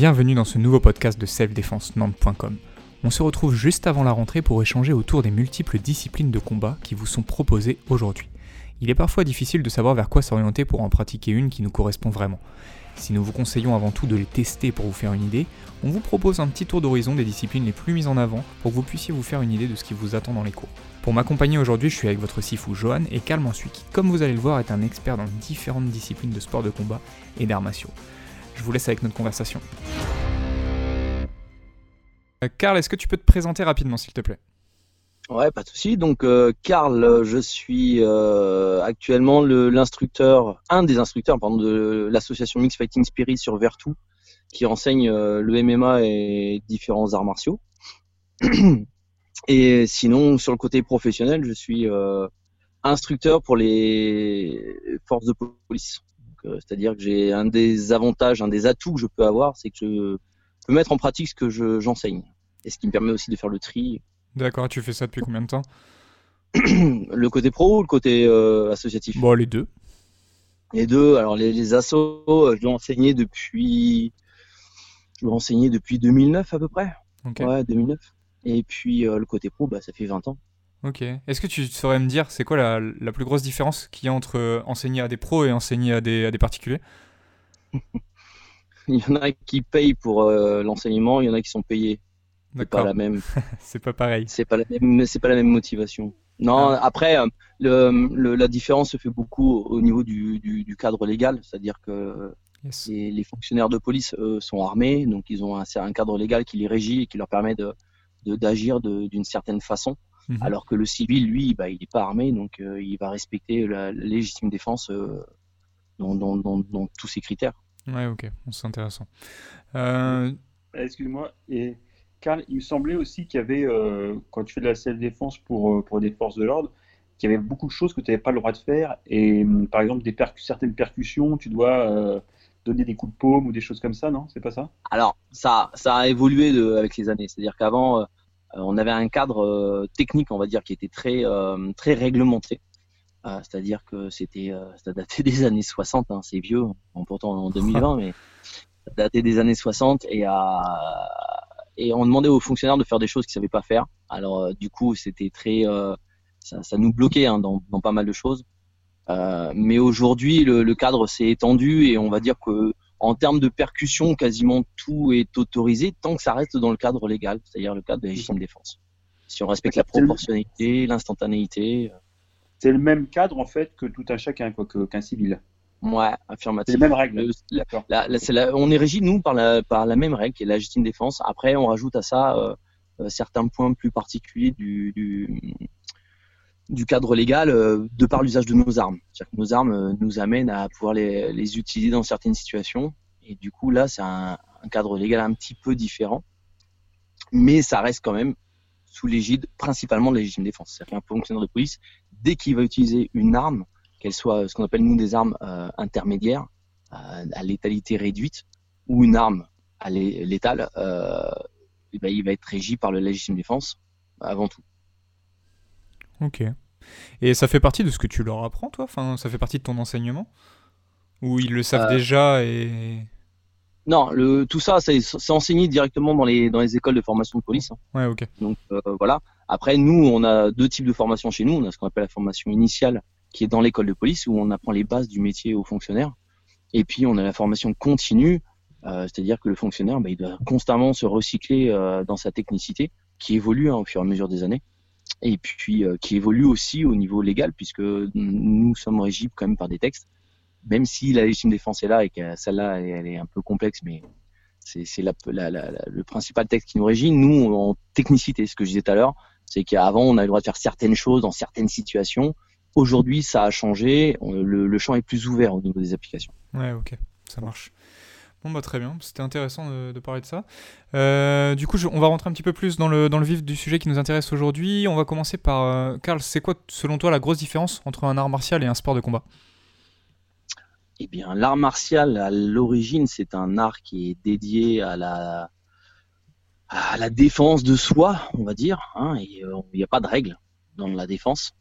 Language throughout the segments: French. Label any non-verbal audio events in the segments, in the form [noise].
Bienvenue dans ce nouveau podcast de selfdefense-nantes.com. On se retrouve juste avant la rentrée pour échanger autour des multiples disciplines de combat qui vous sont proposées aujourd'hui. Il est parfois difficile de savoir vers quoi s'orienter pour en pratiquer une qui nous correspond vraiment. Si nous vous conseillons avant tout de les tester pour vous faire une idée, on vous propose un petit tour d'horizon des disciplines les plus mises en avant pour que vous puissiez vous faire une idée de ce qui vous attend dans les cours. Pour m'accompagner aujourd'hui, je suis avec votre sifu Johan et Karl Mansuy qui, comme vous allez le voir, est un expert dans différentes disciplines de sport de combat et d'arts martiaux. Je vous laisse avec notre conversation. Euh, Karl, est-ce que tu peux te présenter rapidement, s'il te plaît? Ouais, pas de souci. Donc, euh, Karl, je suis euh, actuellement l'instructeur, un des instructeurs pardon, de l'association Mix Fighting Spirit sur Vertou, qui enseigne le MMA et différents arts martiaux. [clears throat] Et sinon, sur le côté professionnel, je suis instructeur pour les forces de police. C'est-à-dire que j'ai un des avantages, un des atouts que je peux avoir, c'est que je peux mettre en pratique ce que j'enseigne. et ce qui me permet aussi de faire le tri. D'accord, tu fais ça depuis combien de temps? [clears throat] Le côté pro ou le côté euh, associatif? Bon, les deux. Les deux. Alors, les, les assos, euh, je dois enseigner depuis. Je dois enseigner depuis 2009 à peu près. Ouais, 2009. Et puis, euh, le côté pro, bah, ça fait 20 ans. Ok. Est-ce que tu saurais me dire, c'est quoi la, la, plus grosse différence qu'il y a entre euh, enseigner à des pros et enseigner à des, à des particuliers? [laughs] Il y en a qui payent pour euh, l'enseignement, il y en a qui sont payés. C'est pas la même. [laughs] c'est pas pareil. C'est pas la même. C'est pas la même motivation. Non. Ah. Après, euh, le, la différence se fait beaucoup au niveau du, du, du cadre légal, c'est-à-dire que les, les, fonctionnaires de police eux, sont armés, donc ils ont un, un, cadre légal qui les régit et qui leur permet de d'agir d'une certaine façon. Mhm. Alors que le civil, lui, bah, il n'est pas armé, donc euh, il va respecter la, légitime défense euh, dans, tous ses critères. Ouais, ok, c'est intéressant. Euh, excuse-moi, et Karl, il me semblait aussi qu'il y avait, quand tu fais de la self-défense pour, pour des forces de l'ordre, qu'il y avait beaucoup de choses que tu n'avais pas le droit de faire. Et hum, par exemple, des certaines percussions, tu dois donner des coups de paume ou des choses comme ça, non? C'est pas ça? Alors, ça, ça a évolué avec les années. C'est-à-dire qu'avant, euh, on avait un cadre euh, technique, on va dire, qui était très euh, très réglementé. C'est-à-dire que c'était [laughs] ça datait des années 60, hein, c'est vieux, pourtant en 2020, [laughs] mais ça datait des années 60 et et on demandait aux fonctionnaires de faire des choses qu'ils savaient pas faire. Alors du coup, c'était très ça, ça, nous bloquait hein, dans, dans, pas mal de choses. Euh, mais aujourd'hui, le, le, cadre s'est étendu et on va dire que en termes de percussion, quasiment tout est autorisé tant que ça reste dans le cadre légal, c'est-à-dire le cadre de la légitime défense. Si on respecte la proportionnalité, l'instantanéité. Euh. C'est le même cadre en fait que tout un chacun, qu'un civil. Ouais, affirmatif. C'est les mêmes règles. on est régi, nous, par la, par la même règle qui est la légitime défense. Après, on rajoute à ça euh, euh, certains points plus particuliers du, du, du cadre légal euh, de par l'usage de nos armes. C'est-à-dire que nos armes euh, nous amènent à pouvoir les, les, utiliser dans certaines situations. Et du coup, là, c'est un, un, cadre légal un petit peu différent. Mais ça reste quand même sous l'égide principalement de la légitime défense. C'est-à-dire qu'un fonctionnaire de police, dès qu'il va utiliser une arme, qu'elle soit ce qu'on appelle nous des armes euh, intermédiaires, à létalité réduite, ou une arme à létale, eh ben, il va être régi par la légitime défense avant tout. Ok. Et ça fait partie de ce que tu leur apprends, toi? Enfin, Ça fait partie de ton enseignement? Ou ils le savent euh. déjà et... Non, le, tout ça, c'est enseigné directement dans les, dans les écoles de formation de police. Hein. Ouais, ok. Donc euh, voilà. Après, nous, on a deux types de formation chez nous. On a ce qu'on appelle la formation initiale, qui est dans l'école de police, où on apprend les bases du métier aux fonctionnaires. Et puis, on a la formation continue, euh, c'est-à-dire que le fonctionnaire, bah, il doit constamment se recycler dans sa technicité, qui évolue hein, au fur et à mesure des années et puis euh, qui évolue aussi au niveau légal puisque nous sommes régis quand même par des textes. Même si la légitime défense est là et que celle-là elle est un peu complexe mais c'est le principal texte qui nous régit. Nous en technicité ce que je disais tout à l'heure c'est qu'avant on avait le droit de faire certaines choses dans certaines situations. Aujourd'hui ça a changé. Le, le champ est plus ouvert au niveau des applications. Ouais ok. Ça marche Bon bah très bien, c'était intéressant de, parler de ça. Euh, du coup, on va rentrer un petit peu plus dans le, dans le vif du sujet qui nous intéresse aujourd'hui. On va commencer par... Euh, Karl, c'est quoi selon toi la grosse différence entre un art martial et un sport de combat? Eh bien, l'art martial, à l'origine, c'est un art qui est dédié à la, à la défense de soi, on va dire. Hein, euh, il n'y a pas de règles dans la défense.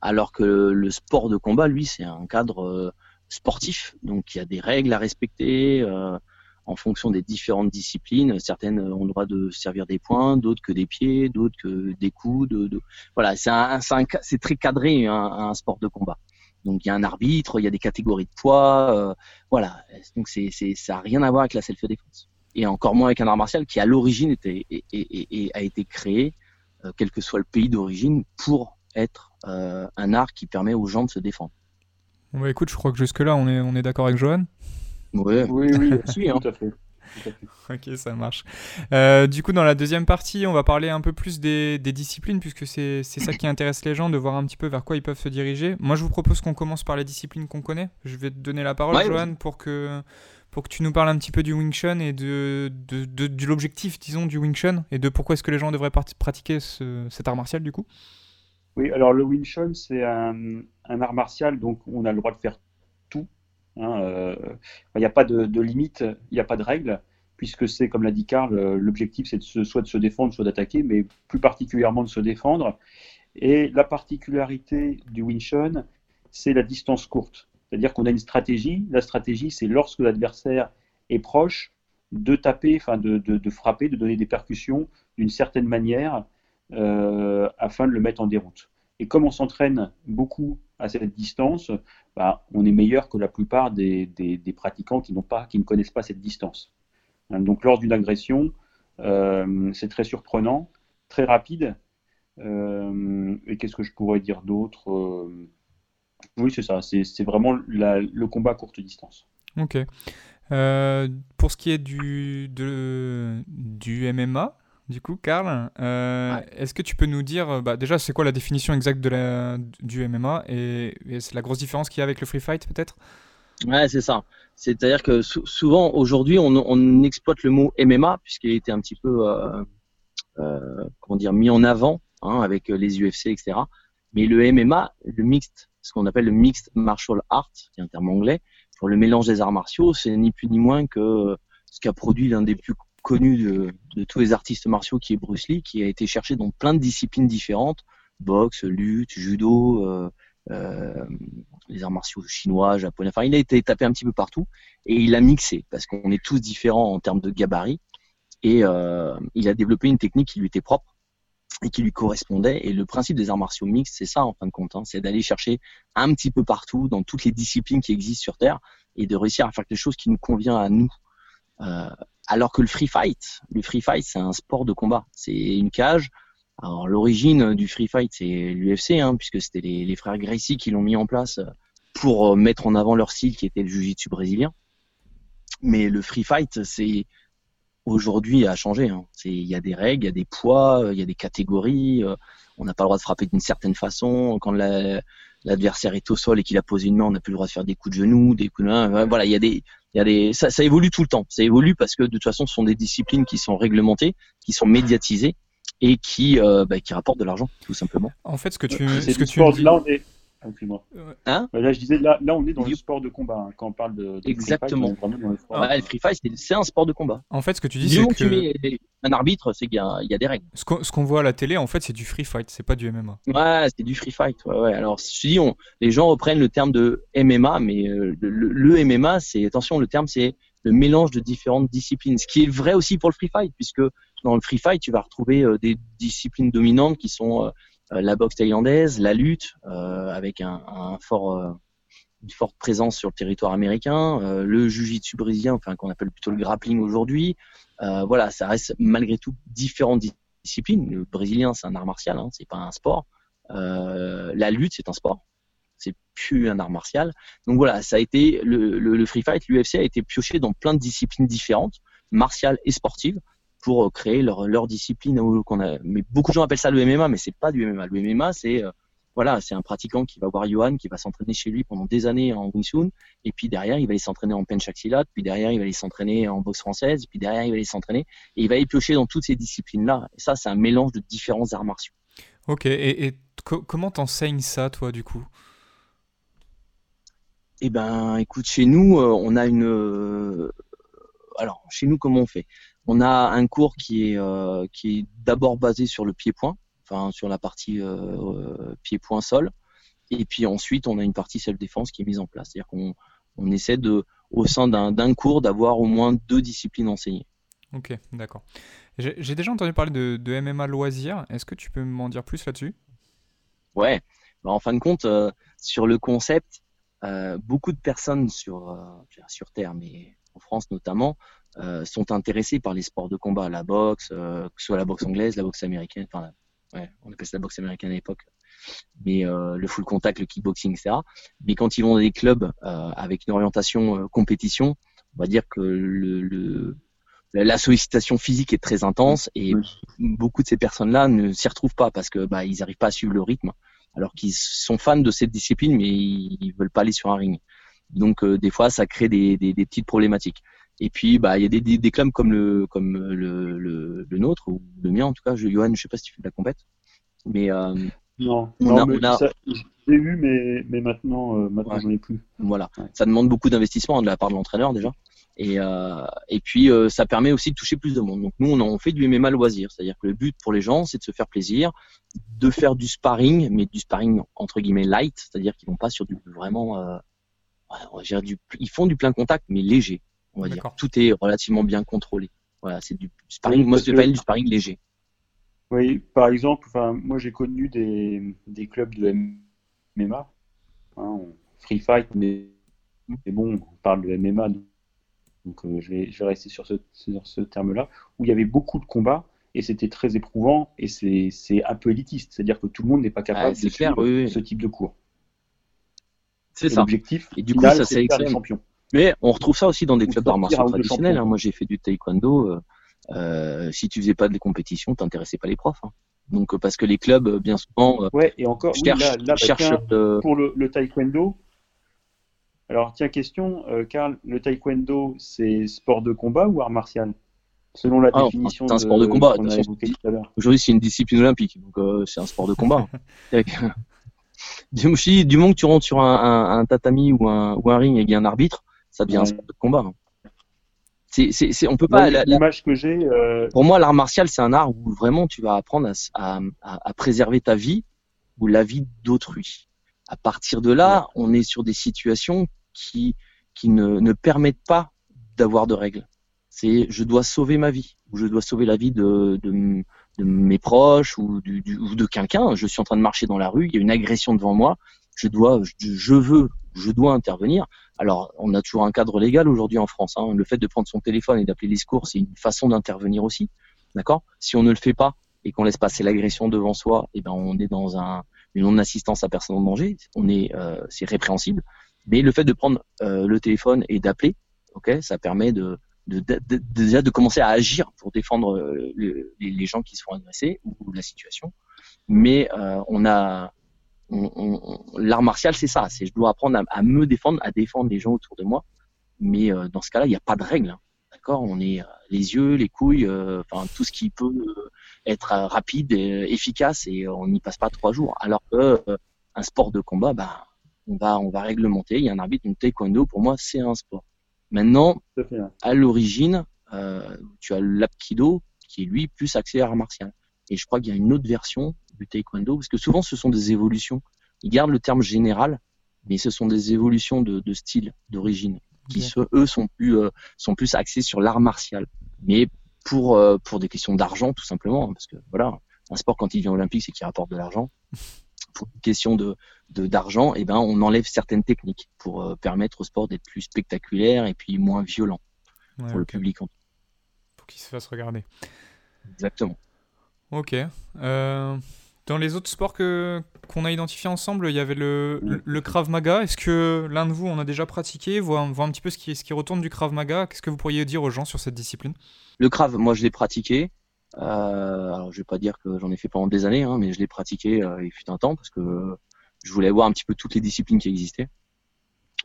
Alors que le sport de combat, lui, c'est un cadre sportif, donc il y a des règles à respecter. Euh, en fonction des différentes disciplines. Certaines ont le droit de servir des poings, d'autres que des pieds, d'autres que des coudes. De, voilà, c'est très cadré un, sport de combat. Donc il y a un arbitre, il y a des catégories de poids, euh, voilà. Donc c'est, ça n'a rien à voir avec la self-défense. Et encore moins avec un art martial qui à l'origine était, et, a été créé, euh, quel que soit le pays d'origine, pour être un art qui permet aux gens de se défendre. Bon bah écoute, je crois que jusque-là on est, on est d'accord avec Johan. Ouais. Oui, oui, [laughs] oui hein. tout à fait. Ok, ça marche. Euh, du coup, dans la deuxième partie, on va parler un peu plus des, disciplines, puisque c'est ça qui intéresse les gens, de voir un petit peu vers quoi ils peuvent se diriger. Moi, je vous propose qu'on commence par les disciplines qu'on connaît. Je vais te donner la parole, Johan, pour que, pour que tu nous parles un petit peu du Wing Chun et de, de, l'objectif, disons, du Wing Chun, et de pourquoi est-ce que les gens devraient pratiquer cet art martial, du coup. Oui, alors le Wing c'est un, art martial, donc on a le droit de faire Hein, euh, il n'y a pas de, limite, il n'y a pas de règle, puisque c'est, comme l'a dit Karl, euh, l'objectif c'est soit de se défendre, soit d'attaquer, mais plus particulièrement de se défendre. Et la particularité du Wing c'est la distance courte. C'est-à-dire qu'on a une stratégie. La stratégie, c'est lorsque l'adversaire est proche, de taper, enfin de, frapper, de donner des percussions d'une certaine manière euh, afin de le mettre en déroute. Et comme on s'entraîne beaucoup à cette distance, bah, on est meilleur que la plupart des, pratiquants qui, ne connaissent pas cette distance. Hein, donc lors d'une agression, euh, c'est très surprenant, très rapide. Euh, et qu'est-ce que je pourrais dire d'autre Oui, c'est ça, c'est vraiment le combat à courte distance. Ok. pour ce qui est du MMA, du coup, Karl. Euh, est-ce que tu peux nous dire, euh, bah, déjà, c'est quoi la définition exacte de la, du MMA et, c'est la grosse différence qu'il y a avec le free fight, peut-être? Ouais, c'est ça. C'est-à-dire que souvent, aujourd'hui, on, exploite le mot MMA, puisqu'il a été un petit peu euh, comment dire, mis en avant hein, avec les UFC, etc. Mais le MMA, le mixte, ce qu'on appelle le mixed martial art, qui est un terme anglais, pour le mélange des arts martiaux, c'est ni plus ni moins que ce qu'a produit l'un des plus connu de, tous les artistes martiaux qui est Bruce Lee, qui a été cherché dans plein de disciplines différentes, boxe, lutte, judo, euh, euh, les arts martiaux chinois, japonais. Enfin, il a été tapé un petit peu partout et il a mixé parce qu'on est tous différents en termes de gabarit et euh, il a développé une technique qui lui était propre et qui lui correspondait. Et le principe des arts martiaux mixtes, c'est ça en fin de compte, hein, c'est d'aller chercher un petit peu partout dans toutes les disciplines qui existent sur Terre et de réussir à faire quelque chose qui nous convient à nous. Euh, alors que le free fight, le free fight, c'est un sport de combat. C'est une cage. Alors l'origine du free fight, c'est l'UFC, hein, puisque c'était les, frères Gracie qui l'ont mis en place pour euh, mettre en avant leur style, qui était le jiu-jitsu brésilien. Mais le free fight, c'est aujourd'hui a changé. Hein. Il y a des règles, il y a des poids, il y a des catégories. Euh, on n'a pas le droit de frapper d'une certaine façon. Quand l'adversaire est au sol et qu'il a posé une main, on n'a plus le droit de faire des coups de genoux, des coups de main. Voilà, il y a des, il y a des, ça, ça, évolue tout le temps. Ça évolue parce que de toute façon, ce sont des disciplines qui sont réglementées, qui sont médiatisées et qui, euh, bah, qui rapportent de l'argent, tout simplement. En fait, ce que tu, ce que tu dis... là, on est... Hein là, je disais, là, là, on est dans le sport de combat. Hein, quand on parle de, Exactement. Free fight, le, le free fight, c'est un sport de combat. En fait, ce que tu dis, c'est que tu mets un arbitre, c'est qu'il y, y, a des règles. Ce qu'on voit à la télé, en fait, c'est du free fight, c'est pas du MMA. Ouais, c'est du free fight. Ouais, ouais. Alors, je dis, on, les gens reprennent le terme de MMA, mais euh, le, le, MMA, c'est attention, le terme, c'est le mélange de différentes disciplines. Ce qui est vrai aussi pour le free fight, puisque dans le free fight, tu vas retrouver euh, des disciplines dominantes qui sont euh, la boxe thaïlandaise, la lutte, euh, avec fort, une forte présence sur le territoire américain, le jiu-jitsu brésilien, enfin qu'on appelle plutôt le grappling aujourd'hui. voilà, ça reste malgré tout différentes disciplines. Le brésilien, c'est un art martial, hein, c'est pas un sport. la lutte, c'est un sport c'est plus un art martial. Donc voilà, ça a été le, free fight, l'UFC a été pioché dans plein de disciplines différentes, martiales et sportives, pour euh, créer leur, leur discipline. Qu'on a, mais beaucoup de gens appellent ça le MMA, mais c'est pas du MMA. Le MMA, c'est euh, voilà, c'est un pratiquant qui va voir Johan, qui va s'entraîner chez lui pendant des années en Wing Chun, et puis derrière il va aller s'entraîner en Penchak Silat, puis derrière il va aller s'entraîner en boxe française, puis derrière il va aller s'entraîner, et il va aller piocher dans toutes ces disciplines-là. Et ça, c'est un mélange de différents arts martiaux. Ok, et, et comment t'enseignes ça, toi, du coup? Eh ben, écoute, chez nous, euh, on a une. Alors, chez nous, comment on fait? On a un cours qui est euh, qui est d'abord basé sur le pied-point, enfin sur la partie pied-point sol, et puis ensuite on a une partie self-défense qui est mise en place. C'est-à-dire qu'on on essaie de, au sein d'un cours d'avoir au moins deux disciplines enseignées. Ok, d'accord. J'ai déjà entendu parler de, MMA loisir. Est-ce que tu peux m'en dire plus là-dessus? Ouais. Bah, en fin de compte, euh, sur le concept, euh, beaucoup de personnes sur, euh, sur Terre, mais en France notamment, sont intéressées par les sports de combat, la boxe, que ce soit la boxe anglaise, la boxe américaine, enfin, ouais, on appelle ça la boxe américaine à l'époque, mais le full contact, le kickboxing, etc. Mais quand ils vont dans des clubs avec une orientation compétition, on va dire que le la sollicitation physique est très intense et beaucoup de ces personnes-là ne s'y retrouvent pas parce que bah, ils n'arrivent pas à suivre le rythme, alors qu'ils sont fans de cette discipline mais ils, veulent pas aller sur un ring. Donc euh, des fois ça crée des, des, des, petites problématiques. Et puis bah il y a des, des, des, clubs comme le comme le, le, le, nôtre ou le mien en tout cas. Je, Johan, je sais pas si tu fais de la compète, mais euh, non, non mais j'ai eu mais mais maintenant euh, maintenant j'en ai plus. Voilà, ça demande beaucoup d'investissement de la part de l'entraîneur déjà. Et, euh, et puis euh, ça permet aussi de toucher plus de monde. Donc nous on, en fait du MMA loisir, c'est-à-dire que le but pour les gens c'est de se faire plaisir, de faire du sparring, mais du sparring entre guillemets light, c'est-à-dire qu'ils vont pas sur du vraiment, euh, on va dire du, ils font du plein contact mais léger, on va dire. Tout est relativement bien contré. Voilà, c'est du sparring, moi je que... du sparring léger. Oui, par exemple, enfin moi j'ai connu des, des clubs de MMA, hein, free fight, mais, mais bon, on parle de MMA. Donc euh, je, vais, je, vais, rester sur ce, sur ce terme-là, où il y avait beaucoup de combats et c'était très éprouvant et c'est un peu élitiste, c'est-à-dire que tout le monde n'est pas capable de faire ce type de cours. C'est ça. L'objectif, et du coup, ça c'est champion. Mais on retrouve ça aussi dans des clubs d'arts martiaux traditionnels. Hein. Moi, j'ai fait du taekwondo. Euh, euh, si tu faisais pas de compétitions, t'intéressais pas les profs. Hein. Donc, parce que les clubs, bien souvent, ouais, et encore, cherchent, là, bah, pour le, le, taekwondo, alors, tiens, question, euh, Karl, le taekwondo, c'est sport de combat ou art martial? Selon la ah, définition. C'est un sport de combat. Aujourd'hui, c'est une discipline olympique, donc euh, c'est un sport de combat. [laughs] [laughs] du, moment que tu rentres sur un, tatami ou un, ou un, ring et qu'il y a un arbitre, ça devient un sport de combat. Hein. C'est, c'est, on peut pas. L'image que j'ai. Euh, Pour moi, l'art martial, c'est un art où vraiment tu vas apprendre à, à, à préserver ta vie ou la vie d'autrui. À partir de là, on est sur des situations qui, qui ne, ne permettent pas d'avoir de règles. C'est je dois sauver ma vie ou je dois sauver la vie de, de, de mes proches ou, du, du, ou de quelqu'un. Je suis en train de marcher dans la rue, il y a une agression devant moi. Je dois, je, je veux, je dois intervenir. Alors, on a toujours un cadre légal aujourd'hui en France. Hein. Le fait de prendre son téléphone et d'appeler les secours, c'est une façon d'intervenir aussi. D'accord? Si on ne le fait pas et qu'on laisse passer l'agression devant soi, eh ben on est dans un, une non-assistance à personne en danger. On est, euh, c'est répréhensible. Mais le fait de prendre euh, le téléphone et d'appeler, ok, ça permet de, de, de, déjà de commencer à agir pour défendre euh, les, gens qui sont agressés ou, la situation. Mais euh, on a l'art martial, c'est ça. C'est je dois apprendre à, me défendre, à défendre les gens autour de moi. Mais euh, dans ce cas-là, il n'y a pas de règle. Hein. D'accord? On est les yeux, les couilles, enfin tout ce qui peut être rapide, et efficace, et on n'y passe pas trois jours. Alors que un sport de combat, bah on va, on va réglementer. Il y a un arbitre, une taekwondo, pour moi, c'est un sport. Maintenant, à l'origine, euh, tu as l'apkido qui est lui plus axé à art martial. Et je crois qu'il y a une autre version du taekwondo, parce que souvent ce sont des évolutions. Ils gardent le terme général, mais ce sont des évolutions de, de style, d'origine, qui eux sont plus, euh, sont plus axés sur l'art martial. Mais pour, euh, pour des questions d'argent, tout simplement, hein, parce que voilà, un sport quand il vient olympique, c'est qu'il rapporte de l'argent. [laughs] pour une question de d'argent, et eh ben on enlève certaines techniques pour euh, permettre au sport d'être plus spectaculaire et puis moins violent pour le public. Pour qu'il se fasse regarder. Exactement. Ok. Euh, dans les autres sports que qu'on a identifiés ensemble, il y avait le, le, Krav Maga. Est-ce que l'un de vous en a déjà pratiqué? Voir, voir un petit peu ce qui, ce qui retourne du Krav Maga. Qu'est-ce que vous pourriez dire aux gens sur cette discipline? Le Krav, moi je l'ai pratiqué. Euh, alors je vais pas dire que j'en ai fait pendant des années, hein, mais je l'ai pratiqué euh, il fut un temps parce que je voulais voir un petit peu toutes les disciplines qui existaient.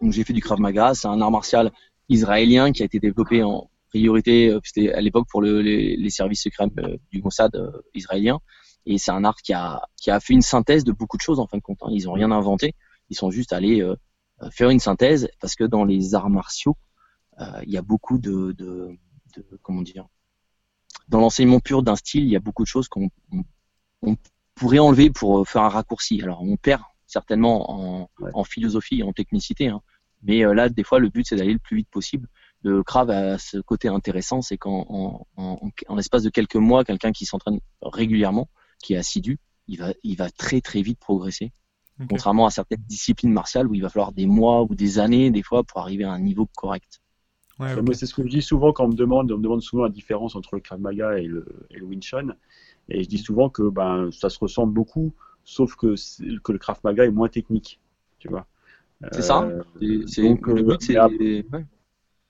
Donc j'ai fait du Krav Maga, c'est un art martial israélien qui a été développé en priorité, euh, c'était à l'époque pour le, les, les, services secrets euh, du Mossad euh, israélien, et c'est un art qui a qui a fait une synthèse de beaucoup de choses en fin de compte. Hein. Ils ont rien inventé, ils sont juste allés faire une synthèse parce que dans les arts martiaux, il y a beaucoup de, de, de comment dire dans l'enseignement pur d'un style, il y a beaucoup de choses qu'on on, pourrait enlever pour faire un raccourci. Alors on perd certainement en, en philosophie et en technicité, hein, Mais là, des fois, le but, c'est d'aller le plus vite possible. Le Krav a ce côté intéressant, c'est qu'en en, l'espace de quelques mois, quelqu'un qui s'entraîne régulièrement, qui est assidu, il va, il va très très vite progresser. Contrairement à certaines disciplines martiales où il va falloir des mois ou des années, des fois, pour arriver à un niveau correct. Ouais, Moi, c'est ce que je dis souvent quand on me demande, on me demande souvent la différence entre le Krav Maga et le, et le Wing Chun. Et je dis souvent que ben, ça se ressemble beaucoup, sauf que, que le Krav Maga est moins technique. Tu vois. C'est ça. Euh, c'est, donc, le but, c'est.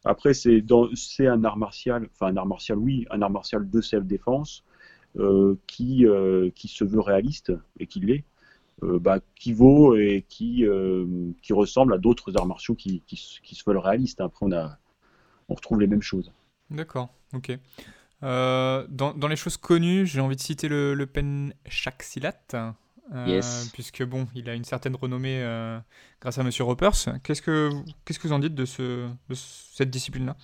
Après, c'est, un art martial, enfin un art martial, oui, un art martial de self-défense euh, qui, euh, qui se veut réaliste et qui l'est. Euh, bah, qui vaut et qui, qui ressemble à d'autres arts martiaux qui, qui, se veulent réalistes. Après, on, a, on retrouve les mêmes choses. D'accord, ok. Dans, dans, les choses connues, j'ai envie de citer le, le Penchak Silat. puisque bon, il a une certaine renommée grâce à Monsieur Ropers. Qu'est-ce que qu'est-ce que vous en dites de, ce, de cette discipline-là?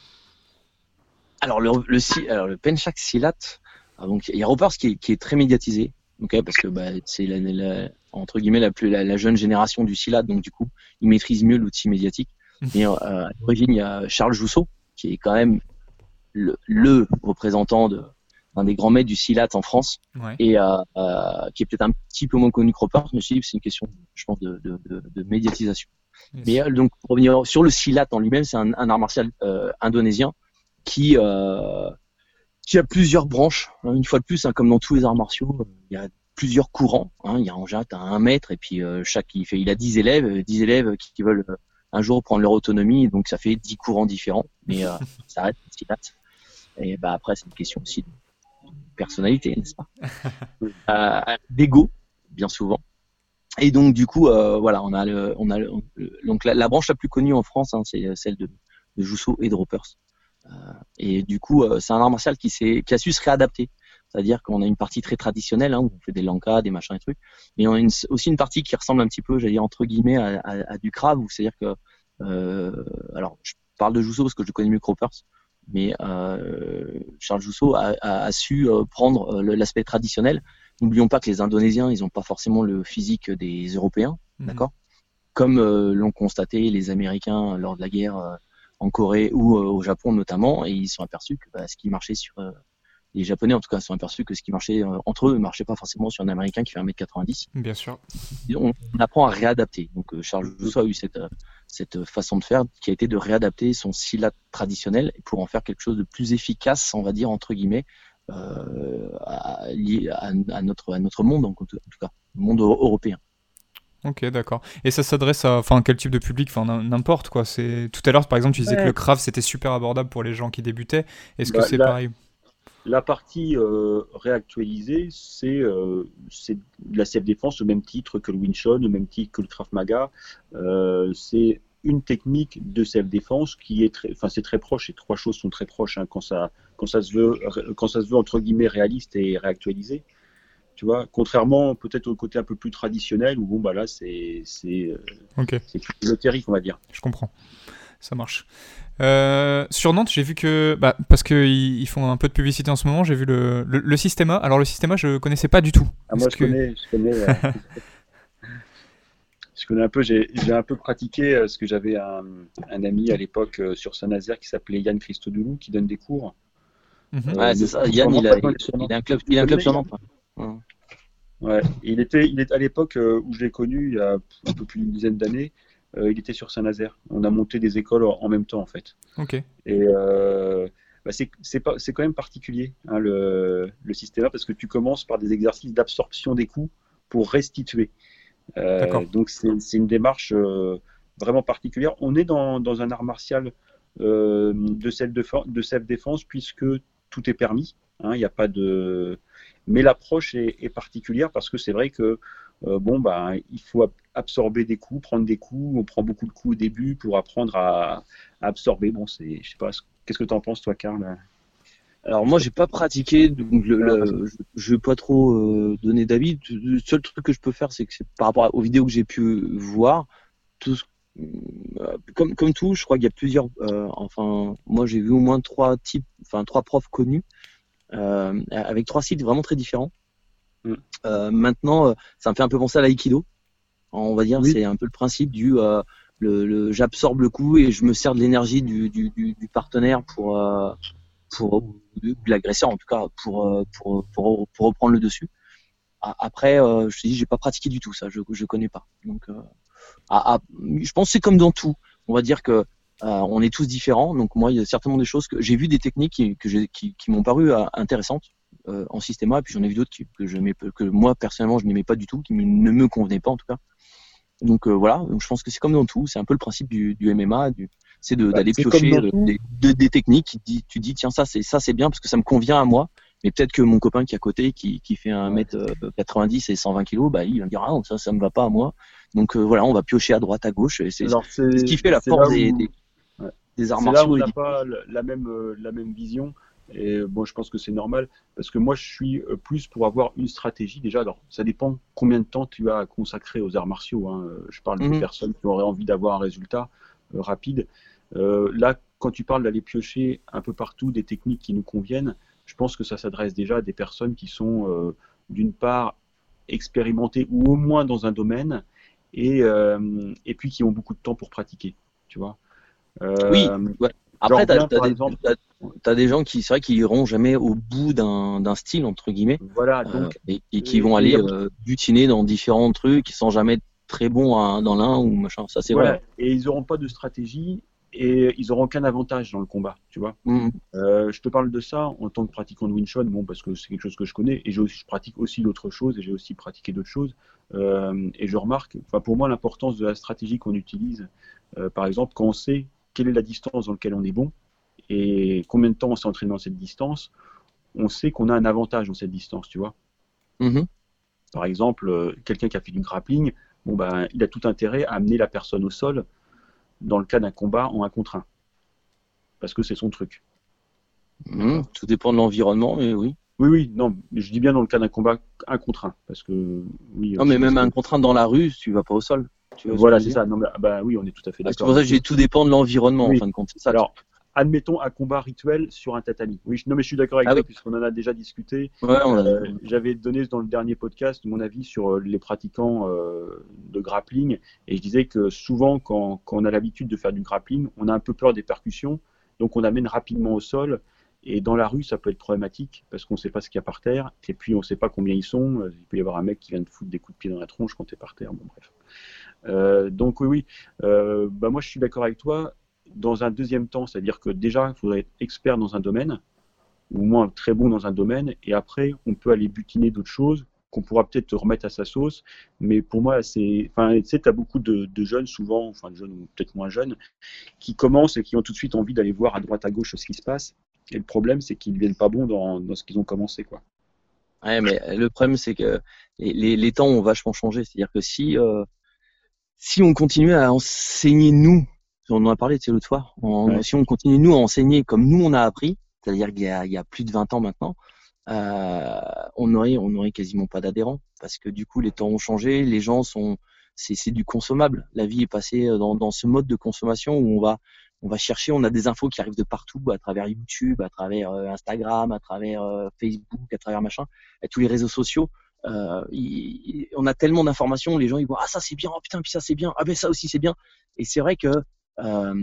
Alors le, le, alors, le Penchak Silat, ah, donc il y a Ropers qui qui est très médiatisé, ok, parce que bah, c'est la, entre guillemets la, plus, la, jeune génération du SILAT, donc du coup, il maîtrise mieux l'outil médiatique. [laughs] Mais euh, à l'origine, il y a Charles Jousseau, qui est quand même le, représentant de, d'un des grands maîtres du SILAT en France, et euh, euh, qui est peut-être un petit peu moins connu que Roper. Je me suis dit c'est une question, je pense, de, de, de, médiatisation. Mais euh, donc, pour revenir sur le SILAT en lui-même, c'est un, un, art martial euh, indonésien qui qui a plusieurs branches. Une fois de plus, hein, comme dans tous les arts martiaux, il y a plusieurs courants. Hein. Il y a en général, un maître et puis chaque il fait, il a 10 élèves, 10 élèves qui, veulent un jour prendre leur autonomie, donc ça fait 10 courants différents. Mais [laughs] ça reste Et bah après, c'est une question aussi de personnalité, n'est-ce pas [laughs] euh, D'ego, bien souvent. Et donc du coup, euh, voilà, on a le, on a le, donc la, branche la plus connue en France, hein, c'est celle de, de Jousseau et de Ropers. Euh, et du coup, c'est un art martial qui qui a su se réadapter. C'est-à-dire qu'on a une partie très traditionnelle, hein, où on fait des lancas, des machins et trucs, mais on a aussi une partie qui ressemble un petit peu, j'allais dire entre guillemets, à, du Krav, c'est-à-dire que, euh, alors je parle de Jousseau parce que je connais mieux Croppers, mais euh, Charles Jousseau a, su euh, prendre l'aspect traditionnel. N'oublions pas que les Indonésiens, ils n'ont pas forcément le physique des Européens, mhm. d'accord? Comme l'ont constaté les Américains lors de la guerre en Corée ou au Japon notamment, et ils sont aperçus que bah, ce qui marchait sur les Japonais, en tout cas, sont aperçus que ce qui marchait euh, entre eux ne marchait pas forcément sur un Américain qui fait 1m90. Bien sûr. on, apprend à réadapter. Donc, euh, Charles Jousseau a eu cette, euh, cette façon de faire qui a été de réadapter son silat traditionnel pour en faire quelque chose de plus efficace, on va dire, entre guillemets, à, lié à, notre, à notre monde, en, tout cas, le monde européen. Ok, d'accord. Et ça s'adresse à, enfin, quel type de public? Enfin, n'importe quoi. C'est tout à l'heure, par exemple, tu disais que le craft c'était super abordable pour les gens qui débutaient. Est-ce que bah, c'est pareil? La partie euh, réactualisée, c'est euh, la self-défense au même titre que le Wing Chun, au même titre que le Krav Maga. Euh, c'est une technique de self-défense qui est très, enfin c'est très proche. Les trois choses sont très proches hein, quand ça, quand ça se veut, quand ça se veut entre guillemets réaliste et réactualisé. Tu vois, contrairement peut-être au côté un peu plus traditionnel où bon bah là c'est c'est okay. on va dire. Je comprends ça marche. Euh, sur Nantes, j'ai vu que, bah, parce qu'ils ils font un peu de publicité en ce moment, j'ai vu le, le, Systema. Alors le Systema, je connaissais pas du tout. Ah, moi, je, connais, je connais. Euh, [laughs] je connais un peu. J'ai un peu pratiqué euh, ce que j'avais un, un, ami à l'époque sur Saint-Nazaire qui s'appelait Yann Christodoulou qui donne des cours. Mhm. ouais, c'est ça. Yann, il a, il, a, un club, il a un club sur Nantes. Ouais. il était, il est à l'époque où je l'ai connu, il y a un peu plus d'une dizaine d'années. Euh, il était sur Saint-Nazaire. On a monté des écoles en même temps, en fait. Ok. Et euh, bah, c'est quand même particulier, hein, le, le, système, parce que tu commences par des exercices d'absorption des coups pour restituer. Euh, donc c'est une démarche vraiment particulière. On est dans, dans un art martial de self-défense puisque tout est permis. Hein, n'y a pas de. Mais l'approche est, est, particulière parce que c'est vrai que euh, bon, bah, il faut absorber des coups, prendre des coups. On prend beaucoup de coups au début pour apprendre à, absorber. Bon, c'est, je sais pas, qu'est-ce que tu en penses, toi, Karl? Alors moi j'ai pas pratiqué, donc le, je, ne vais pas trop euh, donner d'avis. Le seul truc que je peux faire, c'est que par rapport aux vidéos que j'ai pu voir, tout, euh, comme comme tout, je crois qu'il y a plusieurs. enfin, moi j'ai vu au moins trois types, enfin trois profs connus avec trois sites vraiment très différents. Euh, maintenant, euh, ça me fait un peu penser à l'aïkido. On va dire, c'est un peu le principe du euh, le, j'absorbe le coup et je me sers de l'énergie du, du, du, partenaire pour, euh, pour de l'agresseur en tout cas pour, pour, pour, pour reprendre le dessus. Après, je te dis, j'ai pas pratiqué du tout ça, je je connais pas. Donc, je pense que c'est comme dans tout. On va dire que on est tous différents. Donc moi, il y a certainement des choses que j'ai vu des techniques qui, que qui, qui m'ont paru intéressantes en systéma, et puis j'en ai vu d'autres que je que moi personnellement je n'aimais pas du tout, qui ne me convenaient pas en tout cas. Donc euh, voilà, donc je pense que c'est comme dans tout, c'est un peu le principe du, du MMA, du, c'est bah, d'aller piocher euh, des, des, techniques. Qui dit, tu dis tiens ça c'est ça c'est bien parce que ça me convient à moi, mais peut-être que mon copain qui est à côté, qui, qui fait un mètre 90 euh, et 120 kg, bah il va me dire ah ça ça me va pas à moi. Donc voilà, on va piocher à droite à gauche. C'est ce qui fait la force des, des, des, arts martiaux. Là où on n'a pas la même la même vision. Et bon, je pense que c'est normal parce que moi, je suis euh, plus pour avoir une stratégie. Déjà, alors, ça dépend combien de temps tu as consacré aux arts martiaux. Hein. Je parle de mhm. personnes qui auraient envie d'avoir un résultat euh, rapide. Euh, là, quand tu parles d'aller piocher un peu partout des techniques qui nous conviennent, je pense que ça s'adresse déjà à des personnes qui sont, euh, d'une part, expérimentées ou au moins dans un domaine et, et puis qui ont beaucoup de temps pour pratiquer. Tu vois. oui. Ouais. Après, tu as, des gens qui, c'est vrai, qui iront jamais au bout d'un style, entre guillemets. Voilà, euh, et, qui vont aller euh, butiner dans différents trucs, qui sont jamais très bons dans l'un ou machin. Ça, c'est vrai. Et ils n'auront pas de stratégie et ils n'auront aucun avantage dans le combat, tu vois. Mmh. Euh, je te parle de ça en tant que pratiquant de Winshot, bon, parce que c'est quelque chose que je connais, et aussi, je pratique aussi d'autres choses, et j'ai aussi pratiqué d'autres choses. et je remarque, pour moi, l'importance de la stratégie qu'on utilise, par exemple, quand on sait quelle est la distance dans laquelle on est bon et combien de temps on s'est entraîné dans cette distance, on sait qu'on a un avantage dans cette distance, tu vois. Mm-hmm. Par exemple, euh, quelqu'un qui a fait du grappling, bon ben, il a tout intérêt à amener la personne au sol dans le cas d'un combat en un contre un. Parce que c'est son truc. Mm-hmm. tout dépend de l'environnement, mais oui. Oui, oui, non, je dis bien dans le cas d'un combat un contre un, parce que oui. Non, mais même un contre un dans la rue, tu vas pas au sol voilà, c'est ça. Non, bah, oui, on est tout à fait d'accord. C'est pour ça que j'ai tout dépend de l'environnement en fin de compte. Ça, Alors, admettons un combat rituel sur un tatami. Oui, non, mais je suis d'accord avec ah toi, puisqu'on en a déjà discuté. Euh, j'avais donné dans le dernier podcast mon avis sur euh, les pratiquants euh, de grappling, et je disais que souvent, quand, quand on a l'habitude de faire du grappling, on a un peu peur des percussions, donc on amène rapidement au sol. Et dans la rue, ça peut être problématique parce qu'on ne sait pas ce qu'il y a par terre, et puis on ne sait pas combien ils sont. Il peut y avoir un mec qui vient de foutre des coups de pied dans la tronche quand tu es par terre. Bon, bref. Euh, donc oui, oui. Euh, bah, moi je suis d'accord avec toi. Dans un deuxième temps, c'est-à-dire que déjà, il faudrait être expert dans un domaine, ou au moins très bon dans un domaine, et après, on peut aller butiner d'autres choses qu'on pourra peut-être remettre à sa sauce. Mais pour moi, c'est. Enfin, tu sais, tu as beaucoup de, jeunes, souvent, enfin, de jeunes ou peut-être moins jeunes, qui commencent et qui ont tout de suite envie d'aller voir à droite, à gauche ce qui se passe. Et le problème, c'est qu'ils ne viennent pas bons dans, ce qu'ils ont commencé, quoi. Ouais, mais le problème, c'est que les, temps ont vachement changé. C'est-à-dire que si, euh, si on continue à enseigner nous, on en a parlé l'autre fois, si on continue nous à enseigner comme nous on a appris, c'est-à-dire qu'il y, a, plus de 20 ans maintenant, euh, on aurait on aurait quasiment pas d'adhérents parce que du coup les temps ont changé, les gens sont c'est du consommable. La vie est passée dans, dans ce mode de consommation où on va on va chercher, on a des infos qui arrivent de partout, à travers YouTube, à travers euh, Instagram, à travers euh, Facebook, à travers machin, à tous les réseaux sociaux. Euh, on a tellement d'informations, les gens ils voient ah ça c'est bien, oh putain puis ça c'est bien, ah ben ça aussi c'est bien. Et c'est vrai que euh,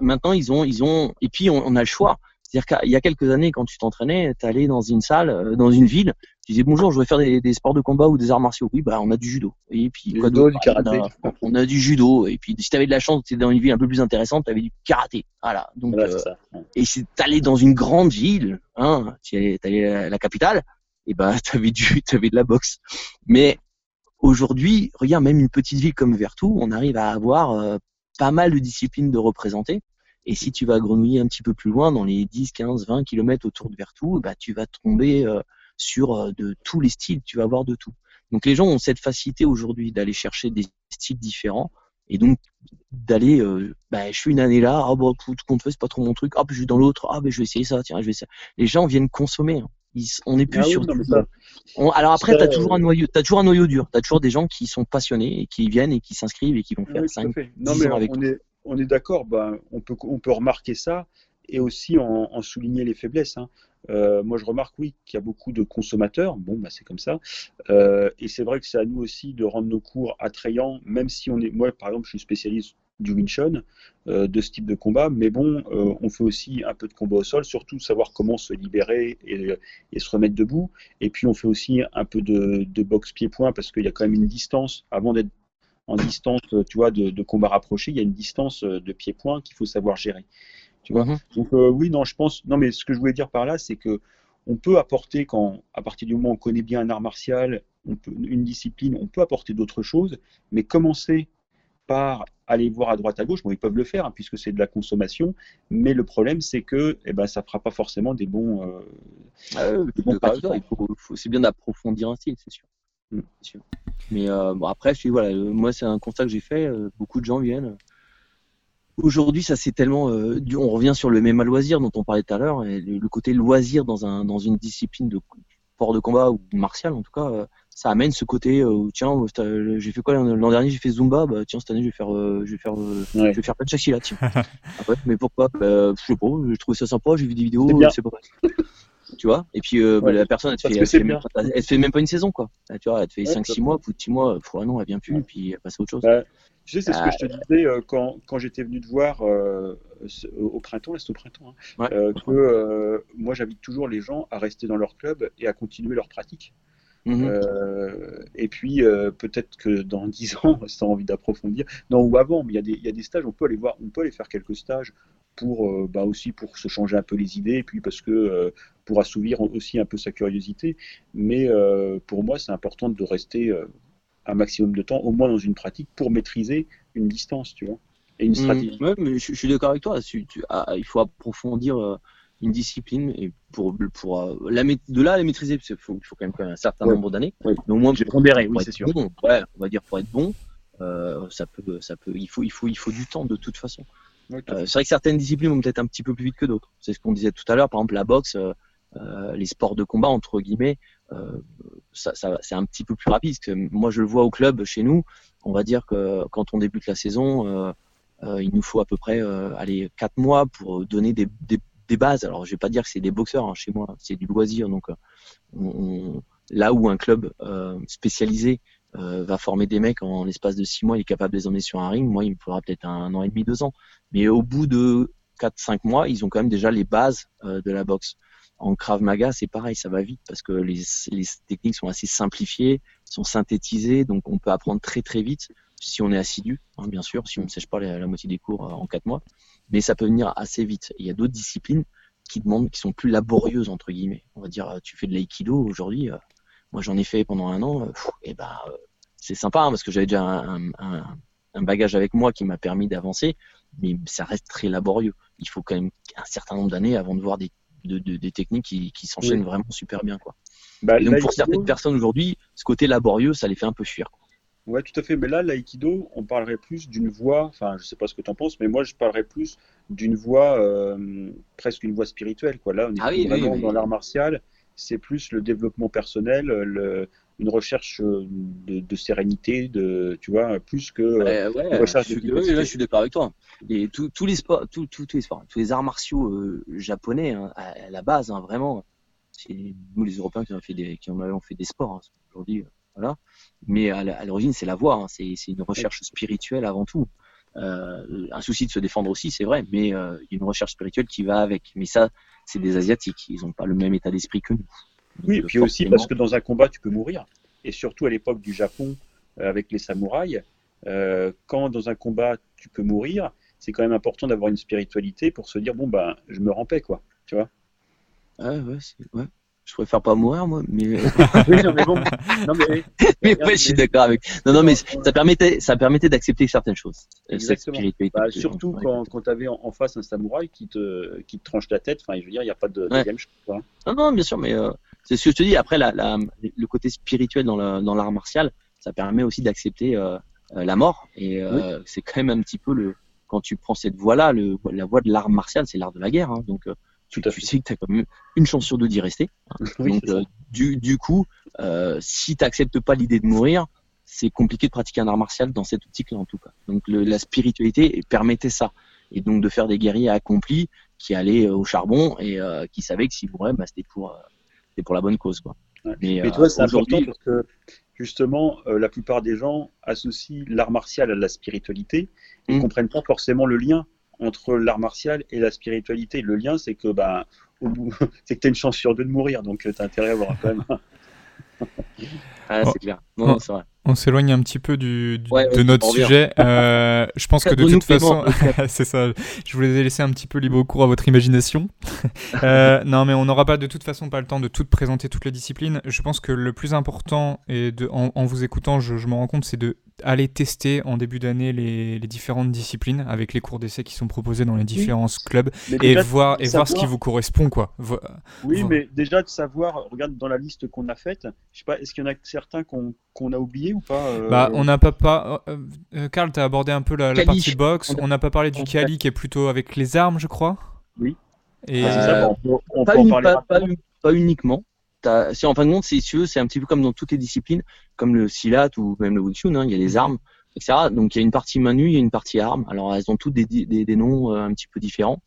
maintenant ils ont ils ont et puis on, a le choix. C'est-à-dire qu'il y a quelques années, quand tu t'entraînais, tu allais dans une salle, euh, dans une ville, tu disais bonjour, je voudrais faire des, sports de combat ou des arts martiaux. Oui, bah on a du judo. Et puis quoi judo, du karaté. On a, du judo. Et puis si tu avais de la chance, tu étais dans une ville un peu plus intéressante, tu avais du karaté. Voilà. Donc euh, et si t'allais dans une grande ville, hein, tu allais, à la capitale, et ben [laughs] t'avais du t'avais de la boxe. Mais aujourd'hui, regarde même une petite ville comme Vertou, on arrive à avoir euh, pas mal de disciplines de représenter. Et si tu vas grenouiller un petit peu plus loin, dans les 10, 15, 20 kilomètres autour de Vertou, bah, tu vas tomber euh, sur euh, de tous les styles, tu vas avoir de tout. Donc les gens ont cette facilité aujourd'hui d'aller chercher des styles différents et donc d'aller, bah, je suis une année là, ah bon, tout compte fait, c'est pas trop mon truc, ah, je suis dans l'autre, ah, ben je vais essayer ça, tiens, je vais essayer. Les gens viennent consommer. Hein on n'est plus ah sur alors après, tu as toujours un noyau, as toujours un noyau dur. Tu as toujours des gens qui sont passionnés et qui viennent et qui s'inscrivent et qui vont faire 5 non, mais on, est, on est d'accord, ben, on, peut, on peut remarquer ça et aussi en, souligner les faiblesses. Hein. Euh, moi, je remarque, oui, qu'il y a beaucoup de consommateurs. Bon, bah, c'est comme ça. Euh, et c'est vrai que c'est à nous aussi de rendre nos cours attrayants, même si on est. Moi, par exemple, je suis spécialiste du Winchon, de ce type de combat. Mais bon, on fait aussi un peu de combat au sol, surtout savoir comment se libérer et, se remettre debout. Et puis on fait aussi un peu de, de boxe pied-point parce qu'il y a quand même une distance avant d'être en distance, tu vois, de, combat rapproché, il y a une distance de pied-point qu'il faut savoir gérer. Tu vois? Mhm. Donc oui, non, je pense. Non, mais ce que je voulais dire par là, c'est que on peut apporter quand, à partir du moment où on connaît bien un art martial, on peut, une discipline, on peut apporter d'autres choses, mais commencer par aller voir à droite à gauche, bon, ils peuvent le faire hein, puisque c'est de la consommation, mais le problème c'est que eh ben, ça fera pas forcément des bons. Euh, c'est bien d'approfondir un style, c'est sûr. Mm. sûr. Mais euh, bon, après, je voilà, euh, moi c'est un constat que j'ai fait. beaucoup de gens viennent Aujourd'hui, ça c'est tellement. Euh, on revient sur le même loisir dont on parlait tout à l'heure, le, côté loisir dans, un, dans une discipline de sport de combat ou martial en tout cas, euh, ça amène ce côté euh, où tiens, j'ai fait quoi l'an dernier J'ai fait Zumba, bah tiens cette année je vais faire, je vais faire, je vais faire pas de là, tiens. [laughs] Après, mais pourquoi? Bah, Je sais pas, j'ai trouvé ça sympa, j'ai vu des vidéos, c'est pas. [laughs] Tu vois? Et puis bah, la personne elle te, fait, elle, fait même, elle fait, même, pas une saison quoi. Tu vois elle te fait 5-6 mois plus de 6 mois faut non elle vient plus et puis elle passe à autre chose. Tu sais, c'est ce que je te disais euh, quand, quand j'étais venu te voir euh, au printemps, là c'est au printemps, hein, euh, que moi j'invite toujours les gens à rester dans leur club et à continuer leur pratique. Mhm. et puis peut-être que dans [laughs] 10 ans, sans envie d'approfondir, non ou avant, mais il y, a des, y a des stages, on peut aller voir, on peut aller faire quelques stages pour bah aussi pour se changer un peu les idées, et puis parce que pour assouvir aussi un peu sa curiosité. Mais pour moi, c'est important de rester un maximum de temps, au moins dans une pratique, pour maîtriser une distance, tu vois, et une mmh. stratégie. mais je, suis d'accord avec toi. Ah, il faut approfondir euh, une discipline et pour, pour euh, la, de là à la maîtriser, il faut, faut, quand même un certain nombre d'années. Mais au moins, j'ai pondéré, oui, c'est sûr. Bon, ouais, on va dire pour être bon, euh, ça peut, ça peut, il faut, il faut, il faut du temps de toute façon. c'est vrai que certaines disciplines vont peut-être un petit peu plus vite que d'autres. C'est ce qu'on disait tout à l'heure. Par exemple, la boxe, les sports de combat entre guillemets, euh, ça, ça c'est un petit peu plus rapide. Parce que moi, je le vois au club chez nous. On va dire que quand on débute la saison, euh, euh, il nous faut à peu près aller quatre mois pour donner des, des, des, bases. Alors, je vais pas dire que c'est des boxeurs hein, chez moi, c'est du loisir. Donc, on, là où un club spécialisé va former des mecs en l'espace de six mois, il est capable de les emmener sur un ring. Moi, il me faudra peut-être un an et demi, deux ans. Mais au bout de 4-5 mois, ils ont quand même déjà les bases de la boxe. En Krav Maga, c'est pareil, ça va vite parce que les, techniques sont assez simplifiées, sont synthétisées, donc on peut apprendre très très vite si on est assidu, hein, bien sûr, si on ne sèche pas la, moitié des cours euh, en quatre mois, mais ça peut venir assez vite. Il y a d'autres disciplines qui demandent, qui sont plus laborieuses entre guillemets. On va dire, euh, tu fais de l'aïkido aujourd'hui, euh, moi j'en ai fait pendant un an, et ben c'est sympa hein, parce que j'avais déjà un, un, bagage avec moi qui m'a permis d'avancer, mais ça reste très laborieux. Il faut quand même un certain nombre d'années avant de voir des de, des techniques qui, qui s'enchaînent vraiment super bien. Quoi. Bah, donc pour certaines personnes aujourd'hui, ce côté laborieux, ça les fait un peu fuir. Quoi. Ouais, tout à fait. Mais là, l'aïkido, on parlerait plus d'une voie, enfin, je sais pas ce que tu en penses, mais moi, je parlerais plus d'une voie, euh, presque une voie spirituelle. Quoi. Là, on est ah vraiment dans l'art martial, c'est plus le développement personnel, le, une recherche euh, de, sérénité, de, tu vois, plus que euh, ouais, recherche je, de là, je suis d'accord avec toi. Et tous les sports, tous les sports, tous les arts martiaux euh, japonais, hein, à, la base, hein, vraiment, c'est nous les Européens qui ont fait des, qui ont fait des sports hein, aujourd'hui, voilà. Mais à l'origine, c'est la voie, c'est une recherche spirituelle avant tout. un souci de se défendre aussi, c'est vrai, mais a une recherche spirituelle qui va avec. Mais ça, c'est des asiatiques, ils n'ont pas le même état d'esprit que nous. Oui, et puis aussi parce que dans un combat, tu peux mourir. Et surtout à l'époque du Japon, euh, avec les samouraïs, euh, quand dans un combat, tu peux mourir, c'est quand même important d'avoir une spiritualité pour se dire, bon, ben, je me rends paix, quoi. Tu vois? Ouais, ouais, ouais. Je préfère pas mourir, moi, mais. [laughs] oui, mais bon. Non, mais, [laughs] mais ouais, je suis d'accord avec. Non, non, mais ça permettait, ça permettait d'accepter certaines choses. Exactement. Bah, surtout quand, quand tu avais en, face un samouraï qui te, qui te tranche la tête. Enfin, je veux dire, il n'y a pas de deuxième chose. Non, non, bien sûr, mais euh, c'est ce que je te dis. Après, la, la, le côté spirituel dans l'art martial, ça permet aussi d'accepter euh, euh, la mort. Et euh, c'est quand même un petit peu le. Quand tu prends cette voie-là, la voie de l'art martial, c'est l'art de la guerre. Hein, donc, tu, tu sais que tu as quand même une chance sur deux d'y rester. donc, du, du, coup, si tu n'acceptes pas l'idée de mourir, c'est compliqué de pratiquer un art martial dans cette optique-là, en tout cas. Donc, le, la spiritualité permettait ça. Et donc, de faire des guerriers accomplis qui allaient au charbon et qui savaient que s'ils mouraient, bah, c'était pour pour la bonne cause. Quoi. Mais, toi, c'est important parce que justement, euh, la plupart des gens associent l'art martial à la spiritualité et ne Mm. comprennent pas forcément le lien entre l'art martial et la spiritualité. Le lien, c'est que, au bout, [laughs] c'est que tu as une chance sur deux de mourir, donc tu as intérêt à avoir quand même. Ah, c'est clair. Non, non, c'est vrai. On s'éloigne un petit peu du, du- Ouais, de notre sujet. Euh, je pense que de toute façon, [laughs] c'est ça. Je vous ai laissé un petit peu libre cours à votre imagination. [laughs] Euh, non, mais on n'aura pas de toute façon pas le temps de tout présenter toutes les disciplines. Je pense que le plus important, et de, en, en vous écoutant, je, je me rends compte, c'est de aller tester en début d'année les, les différentes disciplines avec les cours d'essai qui sont proposés dans les différents clubs Mais et déjà, voir et voir ce qui vous correspond quoi. Vo- Oui, mais déjà de savoir, regarde dans la liste qu'on a faite, je sais pas, est-ce qu'il y en a certains qu'on qu'on a oubliés ou pas euh, Bah, on n'a pas pas. euh, euh, Karl, t'as abordé un peu la, la partie boxe. On n'a pas parlé du Kali qui est plutôt avec les armes, je crois. Oui. Et Ah, c'est ça, on peut, on pas, uniquement. Si en fin de compte, c'est si tu veux, c'est un petit peu comme dans toutes les disciplines, comme le silat ou même le wing hein, il y a des armes, etc. Donc il y a une partie main nue, il y a une partie arme. Alors elles ont toutes des, des, des noms euh, un petit peu différents.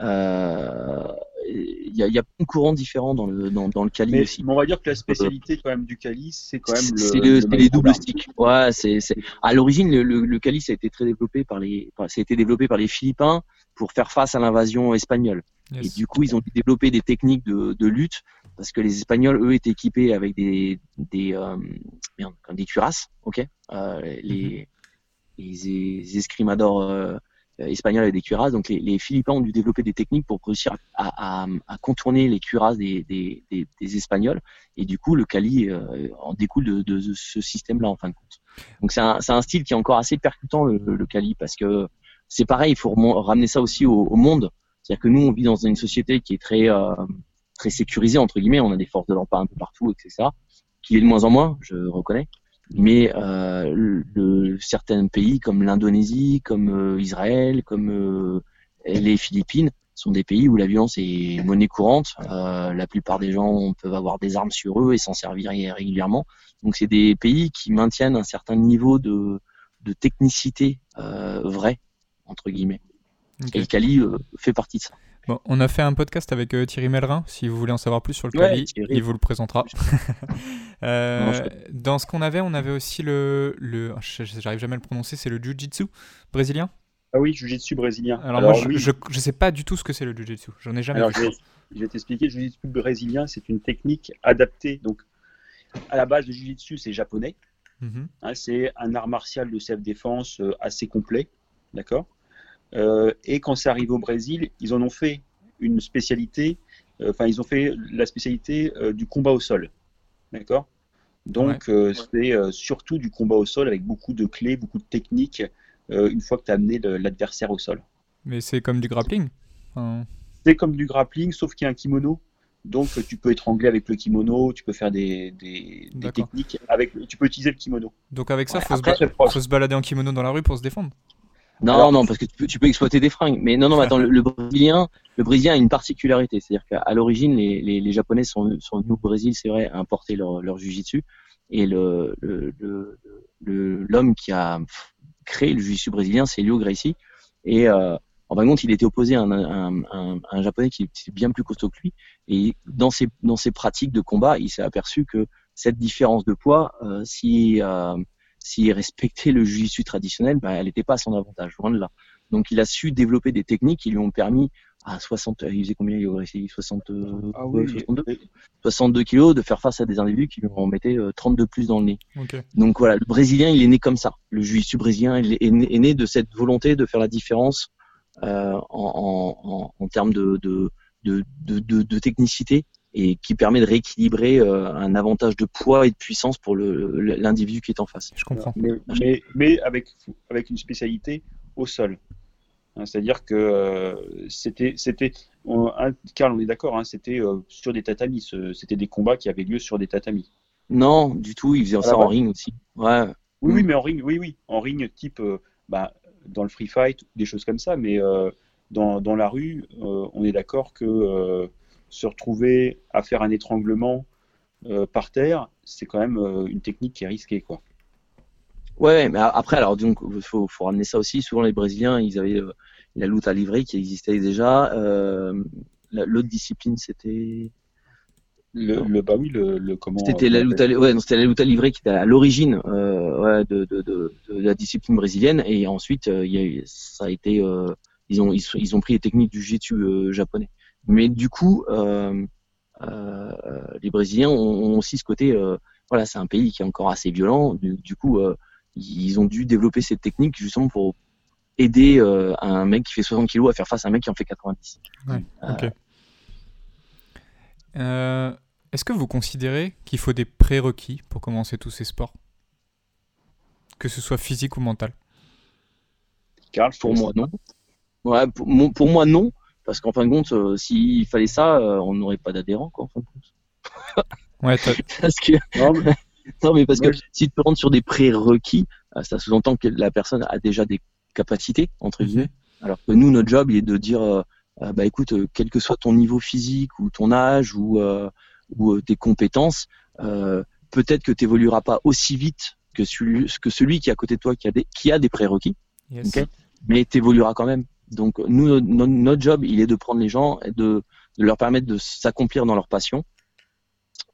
Euh, Il y, a, il y a plein de courants différents dans le dans, dans le Kali Mais, aussi. mais on va dire que la spécialité quand même du calice, c'est quand même le. C'est le- le les doubles sticks. Ouais, c'est c'est à l'origine le, le, le calice a été très développé par les enfin, ça a été développé par les Philippins pour faire face à l'invasion espagnole. Et du coup, ils ont développé des techniques de, de lutte parce que les Espagnols, eux, étaient équipés avec des des euh, merde, comme des cuirasses, ok. Euh, les les, les escrimadors euh, espagnols avaient des cuirasses, donc les, les Philippins ont dû développer des techniques pour réussir à, à, à contourner les cuirasses des, des, des, des Espagnols. Et du coup, le Cali euh, en découle de, de ce système-là, en fin de compte. Donc c'est un, un style qui est encore assez percutant, le, le Cali, parce que c'est pareil, il faut ramener ça aussi au, au monde. C'est-à-dire que nous, on vit dans une société qui est très euh, très sécurisée entre guillemets. On a des forces de l'ordre un peu partout, etc. Qui est de moins en moins, je reconnais. Mais euh, le, le- certains pays comme l'Indonésie, comme euh, Israël, comme euh, les Philippines sont des pays où la violence est monnaie courante. Euh, la plupart des gens peuvent avoir des armes sur eux et s'en servir régulièrement. Donc c'est des pays qui maintiennent un certain niveau de, de technicité euh, vraie entre guillemets. Et le Cali euh, fait partie de ça. Bon, on a fait un podcast avec euh, Thierry Mellerin. Si vous voulez en savoir plus sur le Ouais, il vous le présentera. Euh, [laughs] Non, je- dans ce qu'on avait, on avait aussi le, le ah, j'arrive jamais à le prononcer, c'est le Jiu-Jitsu brésilien. Ah oui, Jiu-Jitsu brésilien. Alors, moi, je, oui, je, je sais pas du tout ce que c'est le Jiu-Jitsu. J'en ai jamais Alors, vu. je vais, je vais t'expliquer. Le Jiu-Jitsu brésilien, c'est une technique adaptée. Donc, à la base, le Jiu-Jitsu, c'est japonais. Mhm. Hein, c'est un art martial de self-défense euh, assez complet. D'accord? Et quand c'est arrivé au Brésil, ils en ont fait une spécialité. euh, Enfin, ils ont fait la spécialité euh, du combat au sol. D'accord? Donc, euh, c'est euh, surtout du combat au sol avec beaucoup de clés, beaucoup de techniques, euh, une fois que tu as amené l'adversaire au sol. Mais c'est comme du grappling? C'est comme du grappling, sauf qu'il y a un kimono. Donc, euh, tu peux étrangler avec le kimono, tu peux faire des, des, des D'accord. techniques avec. Tu peux utiliser le kimono. donc avec ça, Ouais, faut, se après- ba- Très proche. faut se balader en kimono dans la rue pour se défendre? Non, Alors- non, parce que tu peux, tu peux exploiter des fringues. Mais non, non, attends, le, le brésilien, le brésilien a une particularité, c'est-à-dire qu'à l'origine, les, les, les Japonais sont, sont venus au Brésil, c'est vrai, à importer leur, leur jujitsu, et le le- le- le- l'homme qui a créé le jujitsu brésilien, c'est Leo Gracie, et euh, en fin de compte, il était opposé à un, un, un, un japonais qui était bien plus costaud que lui, et dans ses dans ses pratiques de combat, il s'est aperçu que cette différence de poids, euh, si euh, s'il respectait le jiu-jitsu traditionnel, bah, elle n'était pas à son avantage, loin de là. Donc il a su développer des techniques qui lui ont permis à 60, il faisait combien il aurait essayé 60, euh, Ah ouais, oui, 62, et- 62 kilos de faire face à des individus qui lui en mettaient euh, 32 plus dans le nez. Donc voilà, le Brésilien, il est né comme ça. Le jiu-jitsu brésilien il est né, est né de cette volonté de faire la différence euh, en, en, en, en termes de, de, de, de, de, de technicité et qui permet de rééquilibrer euh, un avantage de poids et de puissance pour l'individu qui est en face. Je comprends. Mais, mais, mais avec, avec une spécialité au sol. Hein, C'est-à-dire que euh, c'était, c'était, on- Karl, on est d'accord, hein, c'était euh, sur des tatamis. C'était des combats qui avaient lieu sur des tatamis. Non, du tout, il faisait Ah ça ouais en ring aussi. Ouais, Oui, Mm. oui, mais en ring, oui, oui, en ring type, euh, bah, dans le free fight, des choses comme ça. Mais euh, dans, dans la rue, euh, on est d'accord que euh, se retrouver à faire un étranglement euh, par terre, c'est quand même euh, une technique qui est risquée, quoi. Ouais, mais après, alors donc, faut, faut ramener ça aussi. Souvent, les Brésiliens, ils avaient euh, la lutte à livrer qui existait déjà. La- L'autre discipline, c'était? Le, bah oui, le, comment C'était la lutte, ouais, c'était la lutte livrée qui était à l'origine de, de, de, de, la discipline brésilienne, et ensuite il y a, ça a été, ils ont ils, ont pris les techniques du jiu japonais. Mais du coup, les Brésiliens ont, aussi ce côté, voilà, c'est un pays qui est encore assez violent. Du, coup, ils ont dû développer cette technique justement pour aider un mec qui fait 60 kilos à faire face à un mec qui en fait 90. Ouais, ok. Euh, est-ce que vous considérez qu'il faut des prérequis pour commencer tous ces sports? Que ce soit physique ou mental? Carl, pour moi, non. Ouais, pour, moi, non. Parce qu'en fin de compte, euh, s'il fallait ça, euh, on n'aurait pas d'adhérents, quoi, en fin de compte. [laughs] ouais, [laughs] parce que... non, mais... [laughs] parce que si tu rentres sur des prérequis, ça sous-entend que la personne a déjà des capacités, entre mhm. guillemets. Alors que nous, notre job, il est de dire euh, bah écoute, euh, quel que soit ton niveau physique ou ton âge ou, euh, ou tes compétences, peut-être que tu évolueras pas aussi vite que celui, que celui qui est à côté de toi qui a des, qui a des prérequis, mais tu évolueras quand même. Donc nous, notre job, il est de prendre les gens et de, de leur permettre de s'accomplir dans leur passion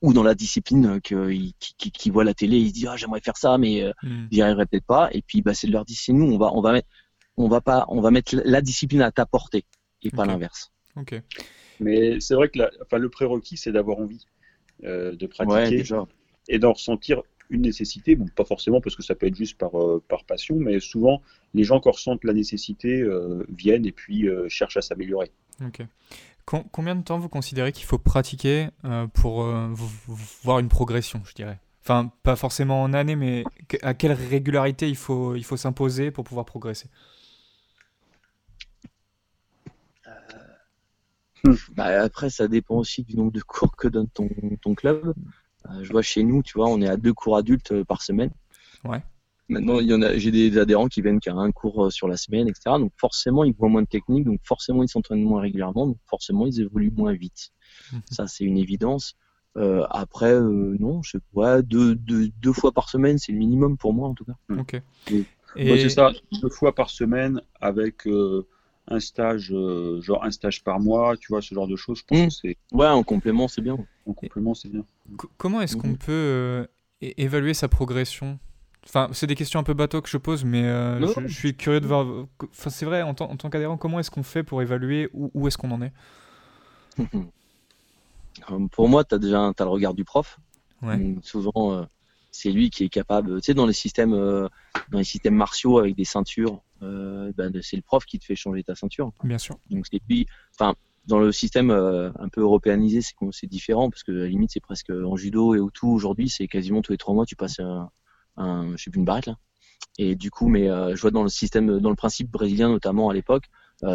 ou dans la discipline qui, qui, qui, voit la télé, ils se disent ah j'aimerais faire ça, mais mm. j'y arriverai peut-être pas. Et puis bah c'est de leur dire c'est nous, on va on va mettre on va pas on va mettre la discipline à ta portée et pas l'inverse. Ok. Mais c'est vrai que enfin, le prérequis, c'est d'avoir envie euh, de pratiquer et d'en ressentir une nécessité. Bon, pas forcément parce que ça peut être juste par, euh, par passion, mais souvent, les gens qui ressentent la nécessité euh, viennent et puis cherchent à s'améliorer. Ok. combien de temps vous considérez qu'il faut pratiquer pour voir une progression, je dirais? Enfin, pas forcément en année, mais à quelle régularité il faut, il faut s'imposer pour pouvoir progresser? Bah, après, ça dépend aussi du nombre de cours que donne ton, ton club. Euh, je vois chez nous, tu vois, on est à deux cours adultes euh, par semaine. Ouais. Maintenant, il y en a, j'ai des adhérents qui viennent qu'à un cours euh, sur la semaine, etc. Donc forcément, ils voient moins de technique, donc forcément, ils s'entraînent moins régulièrement, donc forcément, ils évoluent moins vite. Mhm. Ça, c'est une évidence. Euh, après, euh, non, je sais pas, deux, deux, deux, fois par semaine, c'est le minimum pour moi en tout cas. Ok. Et... c'est ça, deux fois par semaine avec un stage, euh, genre un stage par mois, tu vois, ce genre de choses. Je pense mmh. que c'est. Ouais, en complément, c'est bien. En complément, c'est bien. comment est-ce qu'on mmh. peut euh, évaluer sa progression? Enfin, c'est des questions un peu bateau que je pose, mais euh, je, suis curieux de voir. Enfin, c'est vrai, en, en tant qu'adhérent, comment est-ce qu'on fait pour évaluer où, où est-ce qu'on en est? [laughs] Pour moi, tu as déjà as le regard du prof. Ouais. souvent, c'est lui qui est capable. Tu sais, dans les systèmes, dans les systèmes martiaux avec des ceintures, euh, ben, c'est le prof qui te fait changer ta ceinture. Bien sûr. Donc c'est lui, enfin, dans le système euh, un peu européanisé, c'est c'est différent parce que à la limite c'est presque en judo et au tout aujourd'hui, c'est quasiment tous les trois mois tu passes un, un je sais plus une barrette là. Et du coup, mais euh, je vois dans le système, dans le principe brésilien notamment à l'époque,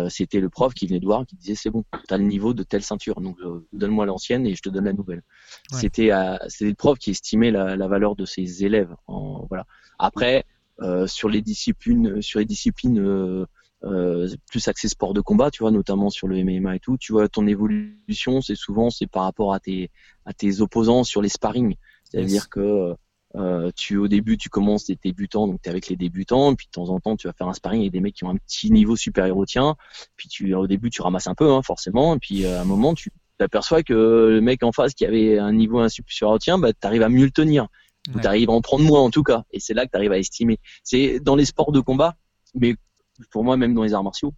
c'était le prof qui venait de voir, qui disait c'est bon, tu as le niveau de telle ceinture, donc donne-moi l'ancienne et je te donne la nouvelle. C'était c'était le prof qui estimait la, la valeur de ses élèves. En, voilà. Après, euh, sur les disciplines, sur les disciplines euh, euh, plus axées sport de combat, tu vois, notamment sur le MMA et tout, tu vois, ton évolution, c'est souvent c'est par rapport à tes à tes opposants sur les sparring. C'est-à-dire que euh, tu au début tu commences des débutants donc tu es avec les débutants puis de temps en temps tu vas faire un sparring avec des mecs qui ont un petit niveau supérieur au tien puis tu au début tu ramasses un peu hein, forcément et puis à un moment tu t'aperçois que le mec en face qui avait un niveau supérieur au tien bah tu arrives à mieux le tenir tu arrives à en prendre moins en tout cas. Et c'est là que tu arrives à estimer. C'est dans les sports de combat, mais pour moi, même dans les arts martiaux,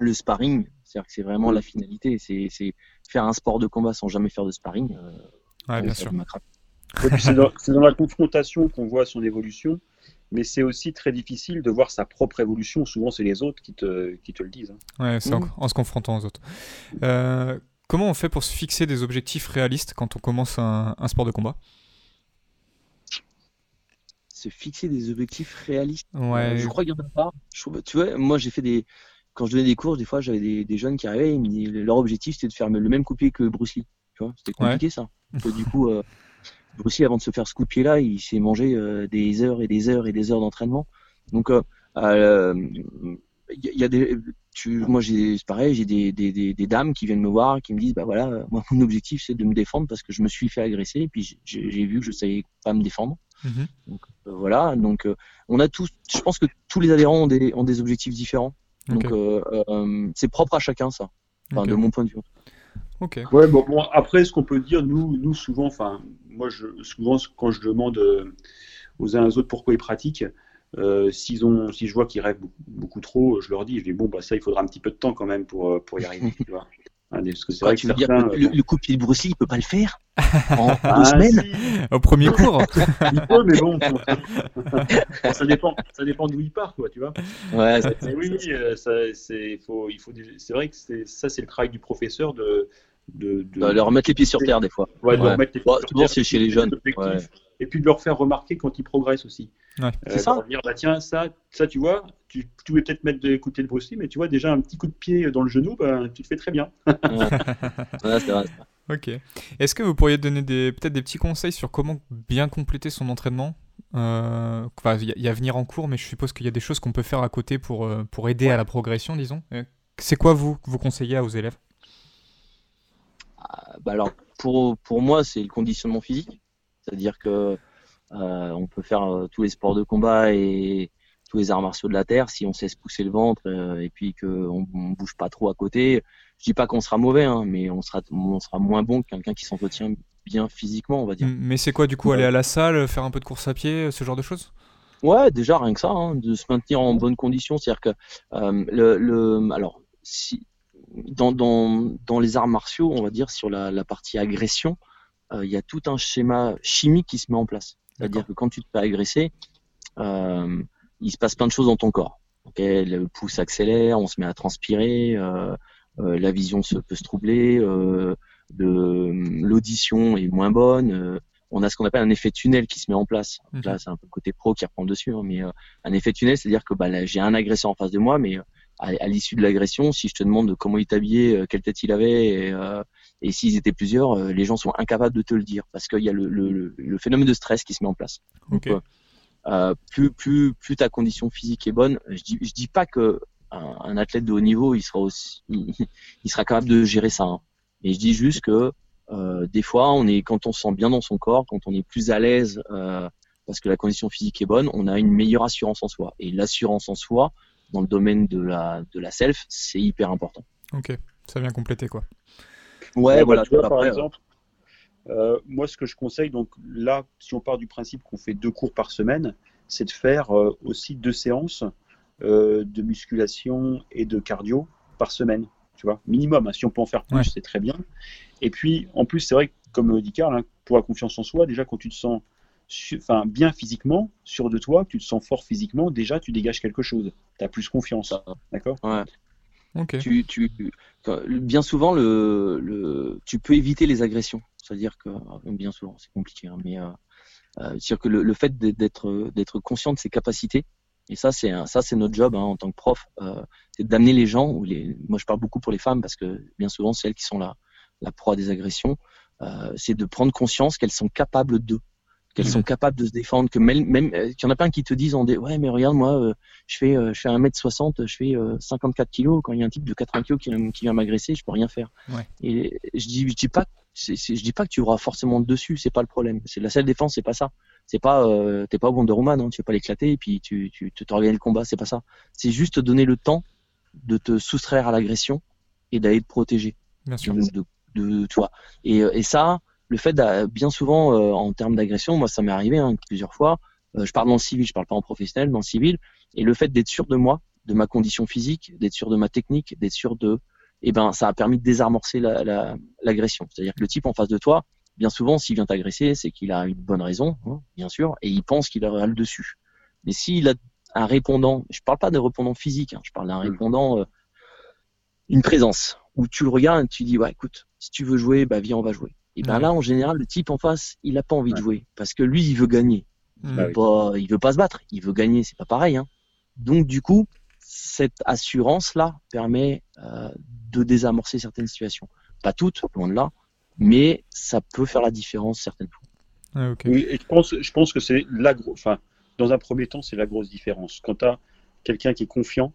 le sparring, c'est-à-dire que c'est vraiment la finalité. C'est faire un sport de combat sans jamais faire de sparring. Euh, ouais, bien sûr. C'est dans, dans, la confrontation qu'on voit son évolution, mais c'est aussi très difficile de voir sa propre évolution. Souvent, c'est les autres qui te, qui te le disent. Hein. Ouais, c'est en, en, se confrontant aux autres. Euh, comment on fait pour se fixer des objectifs réalistes quand on commence un, un sport de combat? Se fixer des objectifs réalistes? Ouais. je crois qu'il y en a pas. tu vois, moi j'ai fait des. Quand je donnais des cours, des fois j'avais des, jeunes qui arrivaient, ils leur objectif c'était de faire le même coupier que Bruce Lee. Tu vois, c'était compliqué ça. [laughs] du coup, euh, Lee, avant de se faire ce coupier là, il s'est mangé euh, des heures et des heures et des heures d'entraînement. Donc, il euh, y, a des. Tu, moi, j'ai pareil, j'ai des, des, des, dames qui viennent me voir, qui me disent, bah voilà, moi mon objectif c'est de me défendre parce que je me suis fait agresser et puis j'ai vu que je savais pas me défendre. Mhm. Donc, euh, voilà, donc euh, on a tous, je pense que tous les adhérents ont des, ont des objectifs différents. Donc euh, c'est propre à chacun ça, de mon point de vue. Ok. Ouais, bon, bon, après, ce qu'on peut dire, nous, nous souvent, enfin, moi, je, souvent, quand je demande euh, aux uns aux autres pourquoi ils pratiquent, euh, s'ils ont, si je vois qu'ils rêvent beaucoup, beaucoup, trop, je leur dis, je dis bon, bah ça, il faudra un petit peu de temps quand même pour, pour y arriver. [laughs] tu vois. Parce que c'est vrai que certains, dire le, le, coup de pied de Bruce Lee, il peut pas le faire [laughs] en ah, deux semaines si. Au premier cours [laughs] Il peut, mais bon, ça dépend, ça dépend d'où il part, quoi, tu vois. Ouais, mais oui, c'est, faut, il faut, c'est vrai que c'est, ça, c'est le travail du professeur de, de, de... Bah, leur remettre les pieds sur terre des fois. Ouais, de ouais. remettre les pieds sur terre. c'est chez les jeunes. Ouais. Et puis de leur faire remarquer quand ils progressent aussi. Ouais. Euh, c'est ça. Dire, bah, tiens, ça, ça, tu vois, tu, tu voulais peut-être mettre d'écouter le Bruce Lee, mais tu vois, déjà un petit coup de pied dans le genou, bah, tu te fais très bien. ouais, c'est vrai. [laughs] Ok. Est-ce que vous pourriez donner des, peut-être des petits conseils sur comment bien compléter son entraînement? Euh, enfin, Il y, a venir en cours, mais je suppose qu'il y a des choses qu'on peut faire à côté pour, euh, pour aider ouais. à la progression, disons. C'est quoi vous que vous conseillez aux élèves? Bah alors, pour, pour moi, c'est le conditionnement physique. C'est-à-dire que euh, on peut faire euh, tous les sports de combat et tous les arts martiaux de la terre si on sait se pousser le ventre euh, et puis qu'on on bouge pas trop à côté. Je dis pas qu'on sera mauvais, hein, mais on sera, on sera moins bon que quelqu'un qui s'entretient bien physiquement, on va dire. Mais c'est quoi du coup Aller à la salle, faire un peu de course à pied, ce genre de choses? Ouais, déjà rien que ça, hein, de se maintenir en bonne condition. C'est-à-dire que le, le, alors si dans, dans, dans les arts martiaux, on va dire sur la, la partie agression, il y a tout un schéma chimique qui se met en place. C'est-à-dire que quand tu te fais agresser, euh, il se passe plein de choses dans ton corps. Okay le pouce accélère, on se met à transpirer, euh, euh, la vision se, peut se troubler, euh, l'audition est moins bonne. on a ce qu'on appelle un effet tunnel qui se met en place. Donc là, c'est un peu le côté pro qui reprend dessus, hein, mais un effet tunnel, c'est-à-dire que bah, j'ai un agresseur en face de moi, mais à, à l'issue de l'agression, si je te demande comment il t'habillait, quelle tête il avait, et, euh, et s'ils étaient plusieurs, euh, les gens sont incapables de te le dire parce qu'il y a le, le, le, phénomène de stress qui se met en place. Okay. Donc, euh, plus, plus, plus ta condition physique est bonne, je dis, je dis pas que un, un athlète de haut niveau, il sera aussi, il, [laughs] il sera capable de gérer ça. Hein. Mais je dis juste que euh, des fois, on est quand on se sent bien dans son corps, quand on est plus à l'aise euh, parce que la condition physique est bonne, on a une meilleure assurance en soi. Et l'assurance en soi, dans le domaine de la, de la self, c'est hyper important. Ok, ça vient compléter quoi. Ouais, ouais voilà. Tu vois, par exemple, euh, moi, ce que je conseille, donc là, si on part du principe qu'on fait deux cours par semaine, c'est de faire euh, aussi deux séances euh, de musculation et de cardio par semaine. Tu vois, minimum. Hein, si on peut en faire plus, ouais. c'est très bien. Et puis, en plus, c'est vrai que, comme dit Karl, hein, pour la confiance en soi, déjà quand tu te sens enfin, bien physiquement, sûr de toi, tu te sens fort physiquement, déjà tu dégages quelque chose. Tu as plus confiance. D'accord? Ouais. Okay. Tu, tu, bien souvent, le, le, tu peux éviter les agressions. C'est-à-dire que, bien souvent, c'est compliqué, hein, mais euh, euh, c'est-à-dire que le, le fait d'être d'être conscient de ses capacités, et ça, c'est ça, c'est notre job hein, en tant que prof, euh, c'est d'amener les gens. Ou les, moi, je parle beaucoup pour les femmes parce que bien souvent, c'est elles qui sont la, la proie des agressions. Euh, c'est de prendre conscience qu'elles sont capables d'eux qu'elles mmh. sont capables de se défendre, que même, même euh, qu'il y en a plein qui te disent en des, ouais mais regarde moi euh, je fais euh, je fais 1m60, je fais 54 kilos quand il y a un type de 80 kilos qui, qui vient m'agresser, je peux rien faire. Ouais. Et je dis je dis pas c'est, c'est, je dis pas que tu auras forcément dessus, c'est pas le problème. C'est la seule défense, c'est pas ça. C'est pas euh, t'es pas Wonder Woman, hein, tu vas pas l'éclater et puis tu tu tu t'organises le combat, c'est pas ça. C'est juste te donner le temps de te soustraire à l'agression et d'aller te protéger. Bien sûr. De, de, de toi. Et, et ça le fait bien souvent euh, en termes d'agression, moi ça m'est arrivé hein, plusieurs fois. Euh, je parle dans le civil, je parle pas en professionnel, dans le civil. Et le fait d'être sûr de moi, de ma condition physique, d'être sûr de ma technique, d'être sûr de, eh ben ça a permis de désamorcer l'agression. La, la, C'est-à-dire que le type en face de toi, bien souvent, s'il vient t'agresser, c'est qu'il a une bonne raison, hein, bien sûr, et il pense qu'il aura le dessus. Mais s'il a un répondant, je parle pas d'un répondant physique, hein, je parle d'un répondant, euh, une présence où tu le regardes et tu dis ouais écoute, si tu veux jouer, bah viens on va jouer. Et ben ouais. là, en général, le type en face, il a pas envie ouais. de jouer parce que lui, il veut gagner. Il, Mmh. veut pas, il veut pas se battre. Il veut gagner. C'est pas pareil. Hein. Donc du coup, cette assurance-là permet euh, de désamorcer certaines situations. Pas toutes, loin de là, mais ça peut faire la différence certaines fois. Ah, okay. Oui, et je pense, je pense que c'est la grosse. Enfin, dans un premier temps, c'est la grosse différence. Quand tu as quelqu'un qui est confiant,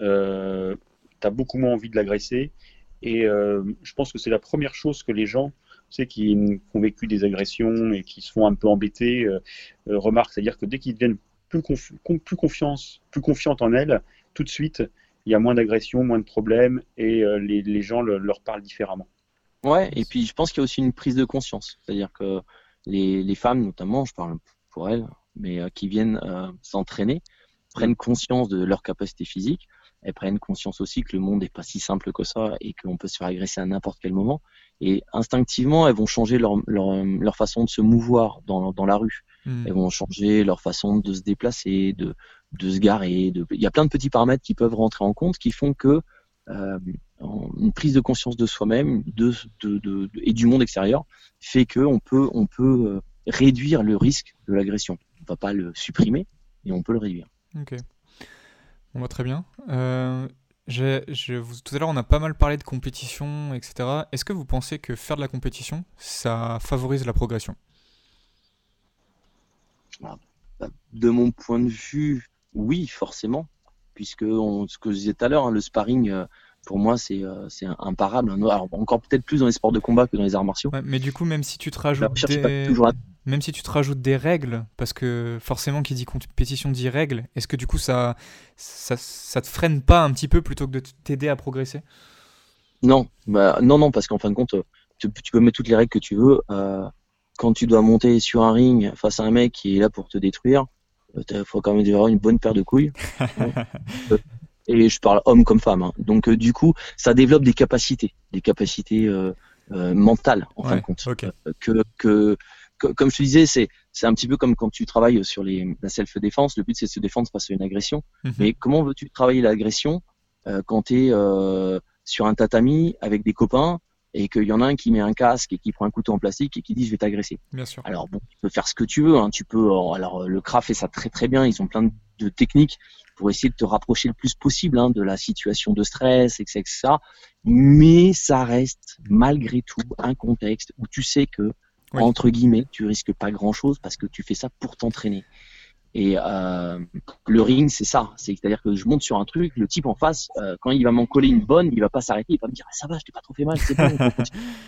euh, tu as beaucoup moins envie de l'agresser. Et euh, je pense que c'est la première chose que les gens sais, qui, ont vécu des agressions et qui se font un peu embêter euh, euh, remarquent. C'est-à-dire que dès qu'ils deviennent plus, confi plus, confiance, plus confiantes en elles, tout de suite, il y a moins d'agressions, moins de problèmes et euh, les, les, gens le, leur parlent différemment. Ouais, et puis je pense qu'il y a aussi une prise de conscience. C'est-à-dire que les, les femmes, notamment, je parle pour elles, mais qui viennent s'entraîner, prennent conscience de leur capacité physique, elles prennent conscience aussi que le monde n'est pas si simple que ça et qu'on peut se faire agresser à n'importe quel moment. Et instinctivement, elles vont changer leur, leur, leur façon de se mouvoir dans, dans la rue. Hmm. Elles vont changer leur façon de se déplacer, de, de se garer. De... Il y a plein de petits paramètres qui peuvent rentrer en compte qui font que euh, une prise de conscience de soi-même de, de, de, et du monde extérieur fait qu'on peut, on peut euh, réduire le risque de l'agression. On ne va pas le supprimer, mais on peut le réduire. Ok. On va très bien. Euh, je, tout à l'heure, on a pas mal parlé de compétition, etc. Est-ce que vous pensez que faire de la compétition, ça favorise la progression? Ah, bah, De mon point de vue, oui, forcément. Puisque, ce que je disais tout à l'heure, hein, le sparring, euh, pour moi, c'est euh, imparable. Alors, encore peut-être plus dans les sports de combat que dans les arts martiaux. mais du coup, même si tu te rajoutes des même si tu te rajoutes des règles, parce que forcément qui dit compétition dit règles, est-ce que du coup ça, ça, ça, te freine pas un petit peu plutôt que de t'aider à progresser? Non, bah, non, non, parce qu'en fin de compte, tu, peux mettre toutes les règles que tu veux. Euh, quand tu dois monter sur un ring face à un mec qui est là pour te détruire, il euh, faut quand même avoir une bonne paire de couilles. [laughs] Et je parle homme comme femme. Hein. Donc euh, du coup, ça développe des capacités, des capacités mentales en fin de compte, que, que comme je te disais, c'est c'est un petit peu comme quand tu travailles sur les, la self-défense. Le but, c'est de se défendre face à une agression. Mhm. Mais comment veux-tu travailler l'agression euh, quand tu es euh, sur un tatami avec des copains et qu'il y en a un qui met un casque et qui prend un couteau en plastique et qui dit je vais t'agresser? Bien sûr. Alors bon, tu peux faire ce que tu veux. Hein. Tu peux. Alors le CRA fait ça très très bien. Ils ont plein de, techniques pour essayer de te rapprocher le plus possible hein, de la situation de stress, etc., etc. Mais ça reste malgré tout un contexte où tu sais que entre guillemets, tu risques pas grand chose parce que tu fais ça pour t'entraîner. Et euh, le ring, c'est ça. C'est-à-dire que je monte sur un truc, le type en face, euh, quand il va m'en coller une bonne, il va pas s'arrêter, il va me dire ah, ça va, je t'ai pas trop fait mal, c'est bon.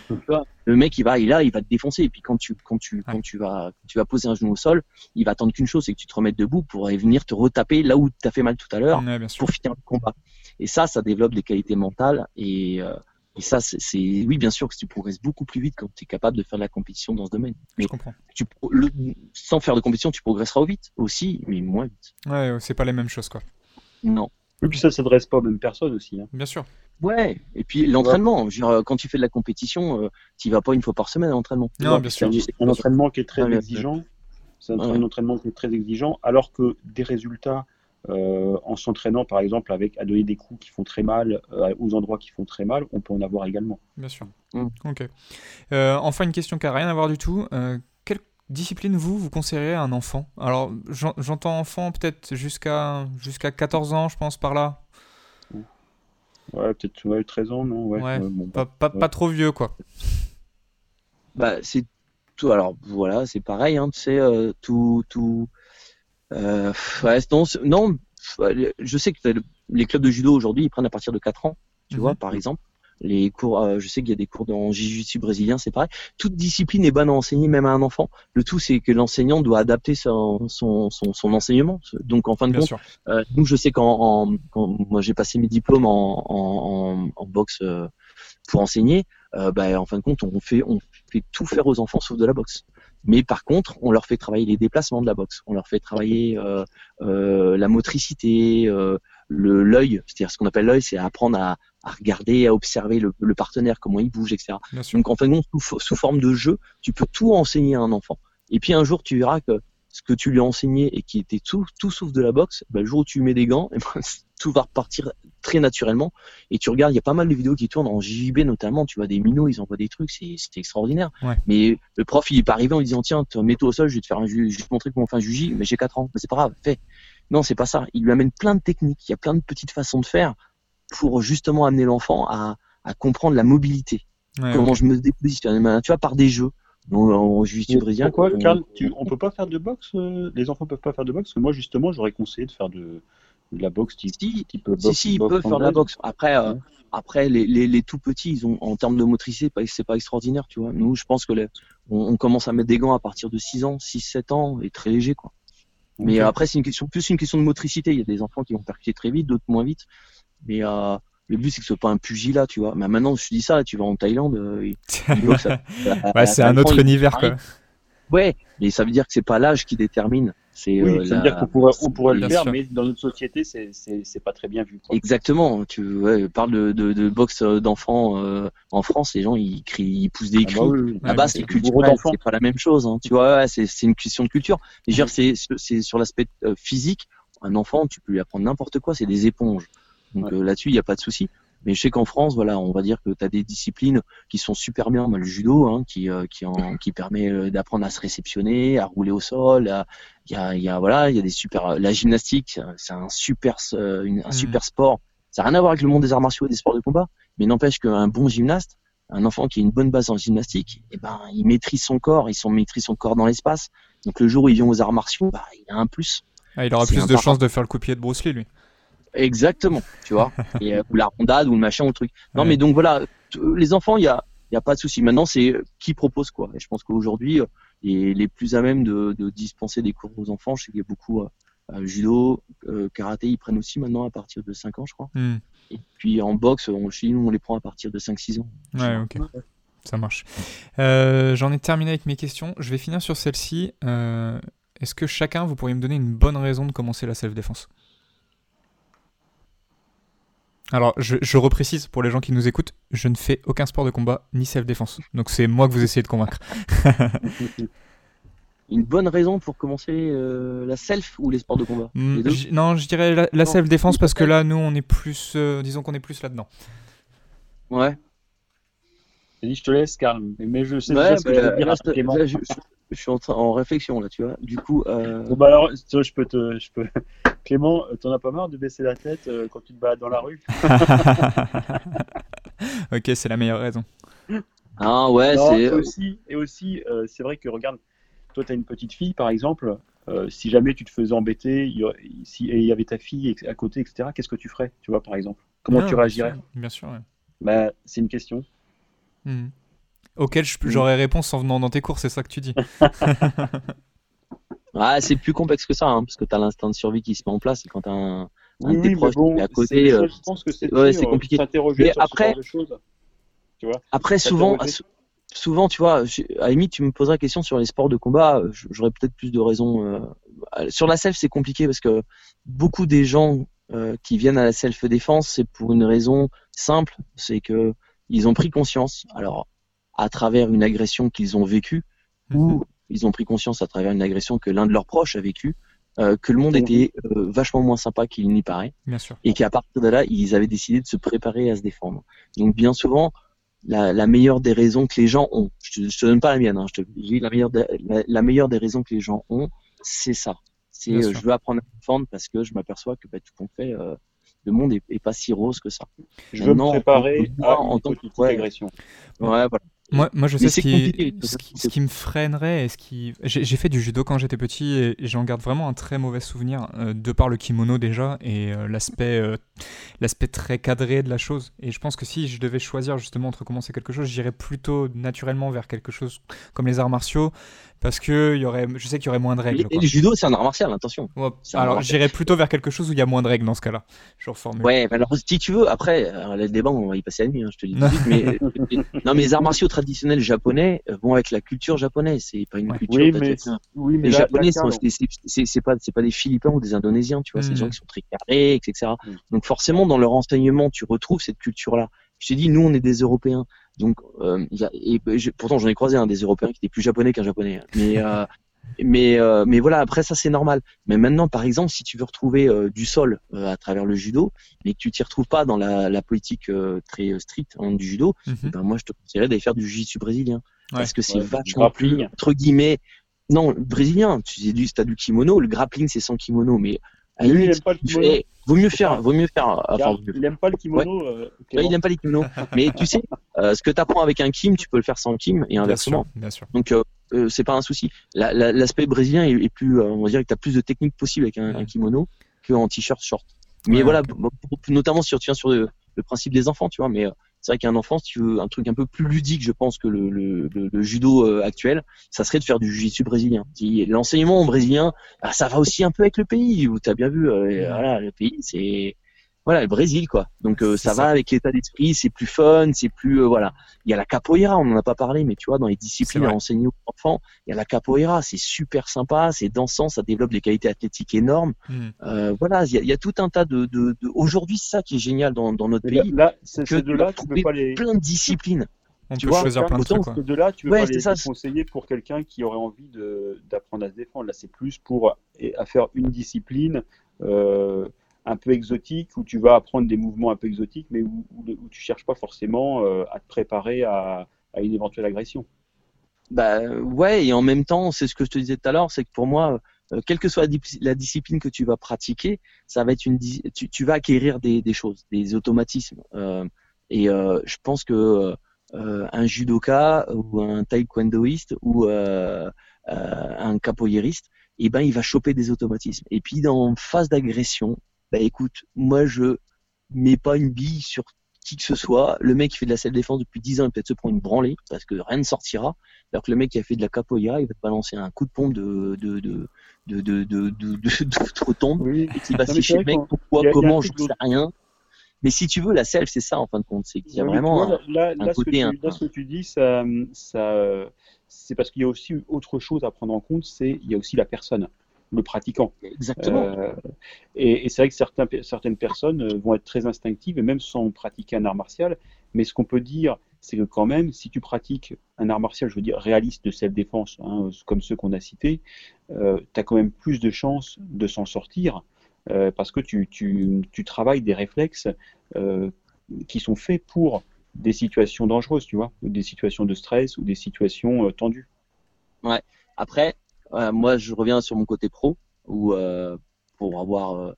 [laughs] le mec, il va, il il va te défoncer. Et puis quand tu, quand tu, quand tu vas, tu vas poser un genou au sol, il va attendre qu'une chose, c'est que tu te remettes debout pour venir te retaper là où tu as fait mal tout à l'heure pour finir le combat. Et ça, ça développe des qualités mentales et euh, et ça, c'est oui, bien sûr que tu progresses beaucoup plus vite quand tu es capable de faire de la compétition dans ce domaine. Mais Je comprends. Tu, sans faire de compétition, tu progresseras au vite aussi, mais moins vite. Ouais, c'est pas les mêmes choses, quoi. Non. Et puis ça s'adresse pas aux mêmes personnes aussi. Hein. Bien sûr. Ouais, et puis l'entraînement. Quand tu fais de la compétition, euh, tu vas pas une fois par semaine à l'entraînement. Non, bien sûr. C'est un entraînement qui est très exigeant. C'est un entraînement qui est très exigeant, alors que des résultats euh, en s'entraînant par exemple avec à donner des coups qui font très mal euh, aux endroits qui font très mal, on peut en avoir également. Bien sûr. Mm. Ok. Euh, enfin une question qui n'a rien à voir du tout. quelle discipline vous vous conseilleriez à un enfant? Alors j'entends enfant peut-être jusqu'à jusqu'à 14 ans, je pense par là. Ouais, peut-être 13 ans, non ouais, pas, pas, pas, trop vieux quoi. Bah c'est tout. Alors voilà, c'est pareil. Hein, tu sais, tout tout euh, non, je sais que les clubs de judo aujourd'hui, ils prennent à partir de 4 ans, tu vois, mhm. par exemple. Les cours, euh, je sais qu'il y a des cours en jiu-jitsu brésilien, c'est pareil. Toute discipline est bonne à enseigner, même à un enfant. Le tout, c'est que l'enseignant doit adapter son, son, son, enseignement. Donc, en fin de compte, euh, nous, je sais quand moi j'ai passé mes diplômes en, en, en boxe euh, pour enseigner, euh, bah, en fin de compte, on fait, on fait tout faire aux enfants sauf de la boxe. Mais par contre, on leur fait travailler les déplacements de la boxe, on leur fait travailler euh, euh, la motricité, euh, le l'œil, c'est-à-dire ce qu'on appelle l'œil, c'est apprendre à, à, regarder, à observer le, le, partenaire, comment il bouge, etc. Donc en fin de compte, sous, sous, forme de jeu, tu peux tout enseigner à un enfant. Et puis un jour, tu verras que ce que tu lui as enseigné et qui était tout, tout sauf de la boxe, bah, le jour où tu mets des gants, [laughs] et ben, tout va repartir très naturellement. Et tu regardes, il y a pas mal de vidéos qui tournent en JB notamment. Tu vois des minots, ils envoient des trucs, c'est extraordinaire. Mais le prof, il est pas arrivé en disant tiens, mets-toi au sol, je vais te faire un je vais te montrer comment on fait un juji, mais j'ai 4 ans. Mais c'est pas grave, fais. Non, c'est pas ça. Il lui amène plein de techniques, il y a plein de petites façons de faire pour justement amener l'enfant à, à comprendre la mobilité. comment je me dépositionne, tu vois, par des jeux. Non, en brésilien. Pourquoi, Karl, on peut pas faire de boxe euh, Les enfants peuvent pas faire de boxe? Parce que moi, justement, j'aurais conseillé de faire de, la boxe type, si, si, ils peuvent faire de la boxe. Après, euh, après les, les, les, tout petits, ils ont en termes de motricité, c'est pas extraordinaire, tu vois. Nous, je pense que on, commence à mettre des gants à partir de 6 ans, 6, 7 ans, et très léger, quoi. Mais après, c'est une question, plus une question de motricité. Il y a des enfants qui vont percuter très vite, d'autres moins vite. Mais euh, le but c'est que ce soit pas un pugilat, tu vois. Mais maintenant, je te dis ça, tu vas en Thaïlande, euh, [laughs] Ouais, [laughs] à c'est un 5 autre univers quoi. Ouais, mais ça veut dire que c'est pas l'âge qui détermine. C'est Oui, euh, ça veut la- dire qu'on pourrait, on pourrait le faire, sûr. mais dans notre société, c'est- pas très bien vu. quoi. Exactement. Tu ouais, parle de, de, de boxe euh, d'enfants euh, en France, les gens ils crient, ils poussent des Ah cris. bah oui, oui. Là-bas, c'est culturel, c'est pas la même chose. Hein. Tu vois, ouais, c'est une question de culture. Mais je veux dire, c'est c'est sur l'aspect euh, physique. Un enfant, tu peux lui apprendre n'importe quoi, c'est des éponges. Donc Ouais. euh, là-dessus, il n'y a pas de souci. Mais je sais qu'en France, voilà, on va dire que tu as des disciplines qui sont super bien. Le judo, hein, qui, euh, qui, en, [laughs] qui permet euh, d'apprendre à se réceptionner, à rouler au sol. à- Il y a, y a, voilà, il y a des super. La gymnastique, c'est un super, euh, une- un Mhm. super sport. Ça n'a rien à voir avec le monde des arts martiaux et des sports de combat. Mais n'empêche qu'un bon gymnaste, un enfant qui a une bonne base en gymnastique, eh ben, il maîtrise son corps, il maîtrise son corps dans l'espace. Donc le jour où il vient aux arts martiaux, bah, il a un plus. Ah, il aura plus de chances de faire le coup-pied de Bruce Lee lui. Exactement, tu vois. [laughs] Et, euh, ou la rondade ou le machin ou le truc. Non, Ouais. mais donc voilà, les enfants, il y a, y a pas de souci. Maintenant, c'est euh, qui propose quoi. Et je pense qu'aujourd'hui, euh, les, plus à même de, de dispenser des cours aux enfants, je sais qu'il y a beaucoup euh, judo, euh, karaté, ils prennent aussi maintenant à partir de 5 ans, je crois. Hmm. Et puis en boxe, on, chez nous, on les prend à partir de 5-6 ans. Ouais, ok. Ça marche. Euh, J'en ai terminé avec mes questions. Je vais finir sur celle-ci. Est-ce que chacun, vous pourriez me donner une bonne raison de commencer la self-défense? Alors, je, je reprécise pour les gens qui nous écoutent, je ne fais aucun sport de combat ni self-défense. Donc c'est moi que vous essayez de convaincre. [laughs] Une bonne raison pour commencer euh, la self ou les sports de combat? Hmm, Les deux? j- non, je dirais la, self-défense parce que là, nous, on est plus, euh, disons qu'on est plus là-dedans. Ouais. Je te laisse, Karl. Mais je sais Ouais, déjà ce que tu veux dire là, à Clément. là, je, je- je suis en, train- en réflexion là, tu vois. Du coup, euh, Bon, bah alors, tu vois, je peux te, je peux. [laughs] Clément, euh, t'en as pas marre de baisser la tête euh, quand tu te balades dans la rue? [laughs] Ok, c'est la meilleure raison. ah ouais, Non, c'est et aussi, et aussi euh, c'est vrai que regarde, toi, tu as une petite fille, par exemple. euh, si jamais tu te faisais embêter, il y aurait- si, et il y avait ta fille à côté, etc., qu'est-ce que tu ferais, tu vois, par exemple? Comment Non, tu réagirais Bien sûr, bien sûr, ouais. bah, C'est une question. Hmm. Auquel je- Mm. j'aurais réponse en venant dans tes cours, c'est ça que tu dis. [laughs] Ah, c'est plus complexe que ça, hein, parce que tu as l'instinct de survie qui se met en place et quand tu as un, un Oui, de tes oui, mais proches bon, qui est à côté. des euh, choses, je pense que c'est ouais, euh, compliqué. Mais sur après- ce genre de choses. Tu vois Après, souvent, souvent, tu vois, à la limite, tu me poseras la question sur les sports de combat, euh, j'aurais peut-être plus de raisons. Sur la self, c'est compliqué parce que beaucoup des gens qui viennent à la self-défense, c'est pour une raison simple, c'est que ils ont pris conscience, alors à travers une agression qu'ils ont vécue, Mhm. ou ils ont pris conscience à travers une agression que l'un de leurs proches a vécue, euh, que le monde était euh, vachement moins sympa qu'il n'y paraît Bien sûr. et qu'à partir de là, ils avaient décidé de se préparer à se défendre. Donc bien souvent, la, la meilleure des raisons que les gens ont, je te, je te donne pas la mienne, hein, je te dis la meilleure, des, la, la meilleure des raisons que les gens ont, c'est ça. C'est euh, je veux apprendre à me défendre parce que je m'aperçois que bah, tout compte fait, euh, le monde est, est pas si rose que ça. Je veux me préparer à en une tant que- ouais. agression. Ouais, voilà. Moi, moi, je sais ce qui, ce qui, ce qui me freinerait et ce qui. J'ai j'ai fait du judo quand j'étais petit et, et j'en garde vraiment un très mauvais souvenir euh, de par le kimono déjà et euh, l'aspect euh, l'aspect très cadré de la chose. Et je pense que si je devais choisir justement entre commencer quelque chose, j'irais plutôt naturellement vers quelque chose comme les arts martiaux parce que il y aurait, je sais qu'il y aurait moins de règles. et le judo, c'est un art martial, attention. Ouais, alors j'irais plutôt vers quelque chose où il y a moins de règles dans ce cas-là. Je reformule. Ouais, mais alors si tu veux, après, alors, le débat, on va y passer la nuit, hein, je te le dis tout de suite, mais [laughs] non, mais les arts martiaux traditionnels japonais euh, vont avec la culture japonaise, c'est pas une Ouais. culture. Oui, mais, oui, mais les là- japonais c'est- pas pas des philippins ou des indonésiens tu vois c'est des Mhm. gens qui sont très carrés etc Mm. donc forcément dans leur enseignement tu retrouves cette culture là je t'ai dit nous on est des européens donc euh, il y a, et je- pourtant j'en ai croisé un des européens qui était plus japonais qu'un japonais hein. mais euh, [laughs] mais euh, mais voilà après ça c'est normal mais maintenant par exemple si tu veux retrouver euh, du sol euh, à travers le judo mais que tu t'y retrouves pas dans la, la politique euh, très euh, stricte hein, du judo Mhm. ben moi je te conseillerais d'aller faire du jiu-jitsu brésilien Ouais. parce que c'est Ouais, vachement plus grappling. entre guillemets non le brésilien tu sais du t'as du kimono le grappling c'est sans kimono mais à Lui, il aime pas le kimono. fais- vaut mieux faire vaut mieux faire enfin, mieux- il aime pas le kimono. euh, Ouais, il aime pas les kimonos [laughs] mais tu sais euh, ce que tu apprends avec un kim tu peux le faire sans kim et Bien inversement sûr, bien sûr. donc euh, euh, c'est pas un souci La- la- l'aspect brésilien est, est plus euh, on va dire que tu as plus de techniques possibles avec un, un kimono qu'en t-shirt short mais Ouais, voilà notamment si tu viens sur le, le principe des enfants tu vois mais euh, c'est vrai qu'un enfant si tu veux un truc un peu plus ludique je pense que le, le, le- le judo euh, actuel ça serait de faire du jiu-jitsu brésilien Si l'enseignement brésilien bah, ça va aussi un peu avec le pays où tu as bien vu euh, Mhm. voilà le pays c'est voilà, le Brésil, quoi. Donc euh, ça, va avec l'état d'esprit, c'est plus fun, c'est plus euh, voilà. Il y a la capoeira, on n'en a pas parlé, mais tu vois, dans les disciplines à enseigner aux enfants, il y a la capoeira, c'est super sympa, c'est dansant, ça développe des qualités athlétiques énormes. Hmm. Euh, voilà, il y, a, il y, a, tout un tas de, de, de... aujourd'hui, c'est ça qui est génial dans, dans notre pays. Là, c'est de là, tu peux pas les plein de disciplines. On tu peut vois, choisir plein de trucs. Quoi. De là, tu peux pas les conseiller pour quelqu'un qui aurait envie d'apprendre à se défendre. Là, c'est plus pour à faire une discipline. Euh, un peu exotique, où tu vas apprendre des mouvements un peu exotiques, mais où, où, ne tu cherches pas forcément euh, à te préparer à, une éventuelle agression. Bah ouais, et en même temps, c'est ce que je te disais tout à l'heure, c'est que pour moi, euh, quelle que soit la, discipline que tu vas pratiquer, ça va être une, tu, vas acquérir des, choses, des automatismes. Euh, et je pense que un judoka ou un taekwondoïste ou un capoeiriste, eh ben, il va choper des automatismes. Et puis, dans phase d'agression, bah écoute, moi je mets pas une bille sur qui que ce soit. Le mec qui fait de la self défense depuis 10 ans, il peut-être se prendre une branlée parce que rien ne sortira. Alors que le mec qui a fait de la capoeira, il va te balancer un coup de pompe de de de de de de, de, de, tombe et qui va sécher le mec. Pourquoi, comment, je ne sais rien. Mais si tu veux, la self, c'est ça en fin de compte, c'est qu'il y a vraiment un, là, là, côté. Ce que tu, là, ce que tu dis, ça, ça, c'est parce qu'il y a aussi autre chose à prendre en compte, c'est il y a aussi la personne le pratiquant. Exactement. Euh, et, c'est vrai que certains, certaines personnes euh, vont être très instinctives, et même sans pratiquer un art martial. Mais ce qu'on peut dire, c'est que quand même, si tu pratiques un art martial, je veux dire réaliste de self-défense, hein, comme ceux qu'on a cités, euh, tu as quand même plus de chances de s'en sortir parce que tu, tu, tu, travailles des réflexes qui sont faits pour des situations dangereuses, tu vois, ou des situations de stress ou des situations tendues. Ouais. Après, moi, je reviens sur mon côté pro, où euh, pour avoir euh,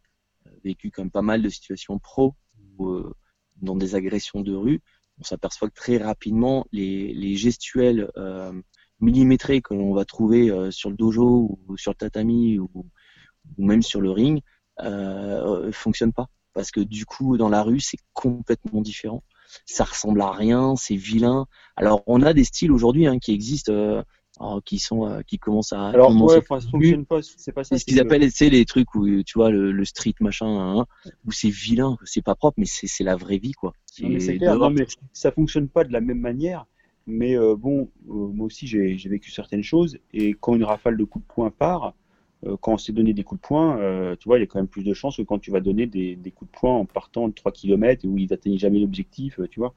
vécu même pas mal de situations pro euh, dans des agressions de rue, on s'aperçoit que très rapidement, les, les gestuels millimétrés que l'on va trouver sur le dojo ou sur le tatami ou, ou même sur le ring euh, fonctionnent pas. Parce que du coup, dans la rue, c'est complètement différent. Ça ressemble à rien, c'est vilain. Alors, on a des styles aujourd'hui hein, qui existent. Oh, qui sont euh, qui commencent à alors ouais, ça fonctionne pas c'est pas ça ce qu'ils appellent c'est les trucs où tu vois le, street machin hein, hein, où c'est vilain c'est pas propre mais c'est la vraie vie quoi. C'est clair. Non, mais ça fonctionne pas de la même manière mais euh, bon euh, moi aussi j'ai vécu certaines choses et quand une rafale de coups de poing part quand on s'est donné des coups de poing tu vois il y a quand même plus de chances que quand tu vas donner des, des coups de poing en partant de 3 km où ils n'atteignent jamais l'objectif tu vois.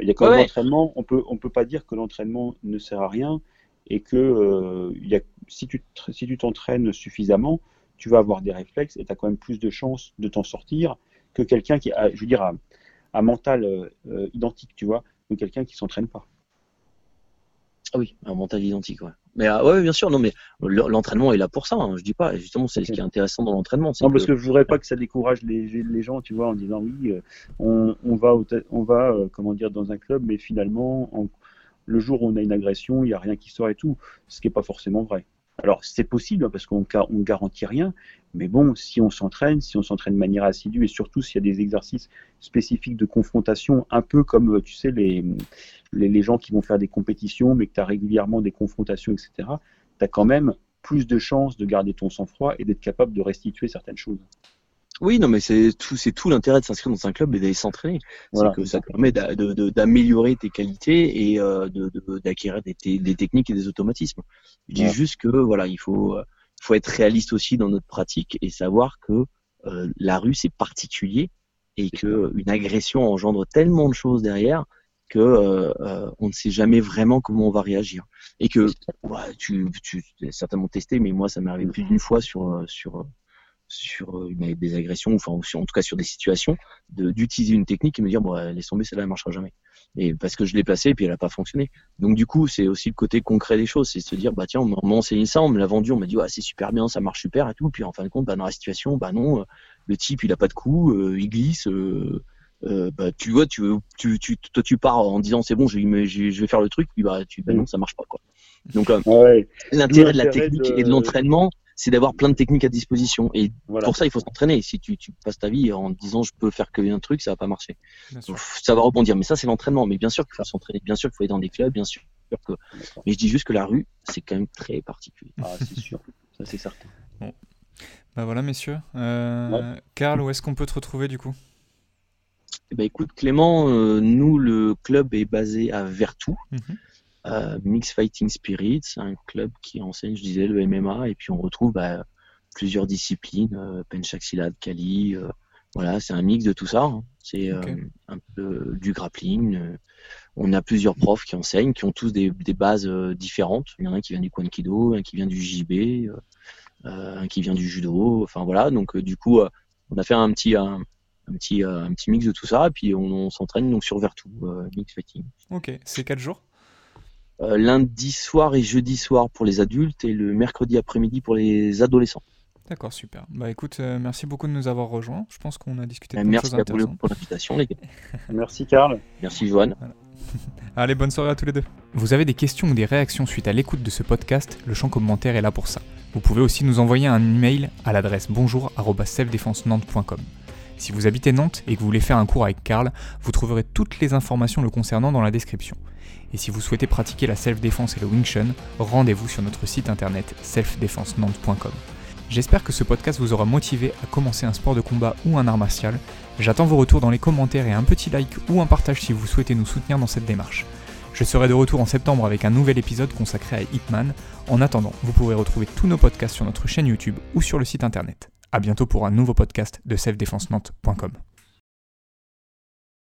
Il y a quand même l'entraînement on peut on peut pas dire que l'entraînement ne sert à rien et que euh, y a, si tu si tu t'entraînes suffisamment, tu vas avoir des réflexes et tu as quand même plus de chances de t'en sortir que quelqu'un qui a, je veux dire, un mental euh, identique, tu vois, que quelqu'un qui s'entraîne pas. Ah oui, un mental identique, ouais. Mais euh, ouais, bien sûr, non, mais l'entraînement est là pour ça. Hein, je dis pas. Justement, c'est ce qui est intéressant dans l'entraînement. Non, parce que je voudrais pas que ça décourage les, les gens, tu vois, en disant oui, on, on va, on va, comment dire, dans un club, mais finalement, en, le jour où on a une agression, il n'y a rien qui sort et tout, ce qui n'est pas forcément vrai. Alors c'est possible hein, parce qu'on ne garantit rien, mais bon, si on s'entraîne, si on s'entraîne de manière assidue et surtout s'il y a des exercices spécifiques de confrontation, un peu comme euh, tu sais les, les, gens qui vont faire des compétitions, mais que tu as régulièrement des confrontations, etc., tu as quand même plus de chances de garder ton sang-froid et d'être capable de restituer certaines choses. Oui, non, mais c'est tout, c'est tout l'intérêt de s'inscrire dans un club et d'aller s'entraîner. C'est que ça permet d'améliorer tes qualités et euh, d'acquérir des, des, techniques et des automatismes. Je dis juste que voilà, il faut, faut être réaliste aussi dans notre pratique et savoir que euh, la rue c'est particulier et que une agression engendre tellement de choses derrière que euh, on ne sait jamais vraiment comment on va réagir. Et que tu, tu as certainement testé mais moi ça m'est arrivé plus d'une fois sur sur sur euh, une, des agressions, enfin, en tout cas sur des situations, d'utiliser une technique et me dire, bon, laisse tomber, celle-là, elle marchera jamais. Et parce que je l'ai placée et puis elle n'a pas fonctionné. Donc du coup, c'est aussi le côté concret des choses, c'est se dire, bah tiens, on m'a enseigné ça, on me l'a vendu, on m'a dit, ouais, c'est super bien, ça marche super et tout. Puis en fin de compte, bah, dans la situation, bah non, euh, le type, il a pas de coup, euh, il glisse. bah, tu vois, tu, tu, tu, toi, tu pars en disant c'est bon, je, je, vais faire le truc, puis bah, tu, bah non, ça marche pas quoi. Donc, l'intérêt de la technique et de l'entraînement, c'est d'avoir plein de techniques à disposition. Et pour ça, il faut s'entraîner. Si tu, passes ta vie en disant je peux faire qu'un truc, ça va pas marcher. ça va rebondir. Mais ça, c'est l'entraînement. Mais bien sûr qu'il faut s'entraîner. Bien sûr qu'il faut aller dans des clubs. Bien sûr que. Mais je dis juste que la rue, c'est quand même très particulier. Ah, c'est sûr. ça, c'est certain. Bon. Bah voilà, messieurs. Euh, Karl, où est-ce qu'on peut te retrouver du coup? Bah écoute Clément, euh, nous le club est basé à Vertou, Mhm. Euh, Mix Fighting Spirit, c'est un club qui enseigne, je disais, le MMA, et puis on retrouve bah, plusieurs disciplines, euh, penchak silat, kali, euh, voilà, c'est un mix de tout ça. hein. C'est euh, un peu du grappling. on a plusieurs profs qui enseignent, qui ont tous des, des bases différentes. Il y en a un qui vient du Kwankido, un qui vient du JB, un qui vient du judo. Enfin voilà, donc du coup, on a fait un petit un, un petit un petit mix de tout ça, et puis on, on s'entraîne donc sur Vertou, euh, mix fighting. Ok, c'est 4 jours? Lundi soir et jeudi soir pour les adultes et le mercredi après-midi pour les adolescents. D'accord, super. Bah écoute, euh, merci beaucoup de nous avoir rejoints. Je pense qu'on a discuté de Euh, Merci choses à vous pour l'invitation, les gars. [laughs] Merci Karl. Merci, Joanne. [laughs] Allez, bonne soirée à tous les deux. Vous avez des questions ou des réactions suite à l'écoute de ce podcast? Le champ commentaire est là pour ça. Vous pouvez aussi nous envoyer un email à l'adresse bonjour@selfdefensenantes.com. Si vous habitez Nantes et que vous voulez faire un cours avec Karl, vous trouverez toutes les informations le concernant dans la description. Et si vous souhaitez pratiquer la self-défense et le Wing Chun, rendez-vous sur notre site internet selfdefensenantes.com. J'espère que ce podcast vous aura motivé à commencer un sport de combat ou un art martial. J'attends vos retours dans les commentaires et un petit like ou un partage si vous souhaitez nous soutenir dans cette démarche. Je serai de retour en septembre avec un nouvel épisode consacré à Hitman. En attendant, vous pourrez retrouver tous nos podcasts sur notre chaîne YouTube ou sur le site internet. A bientôt pour un nouveau podcast de selfdefensenantes.com.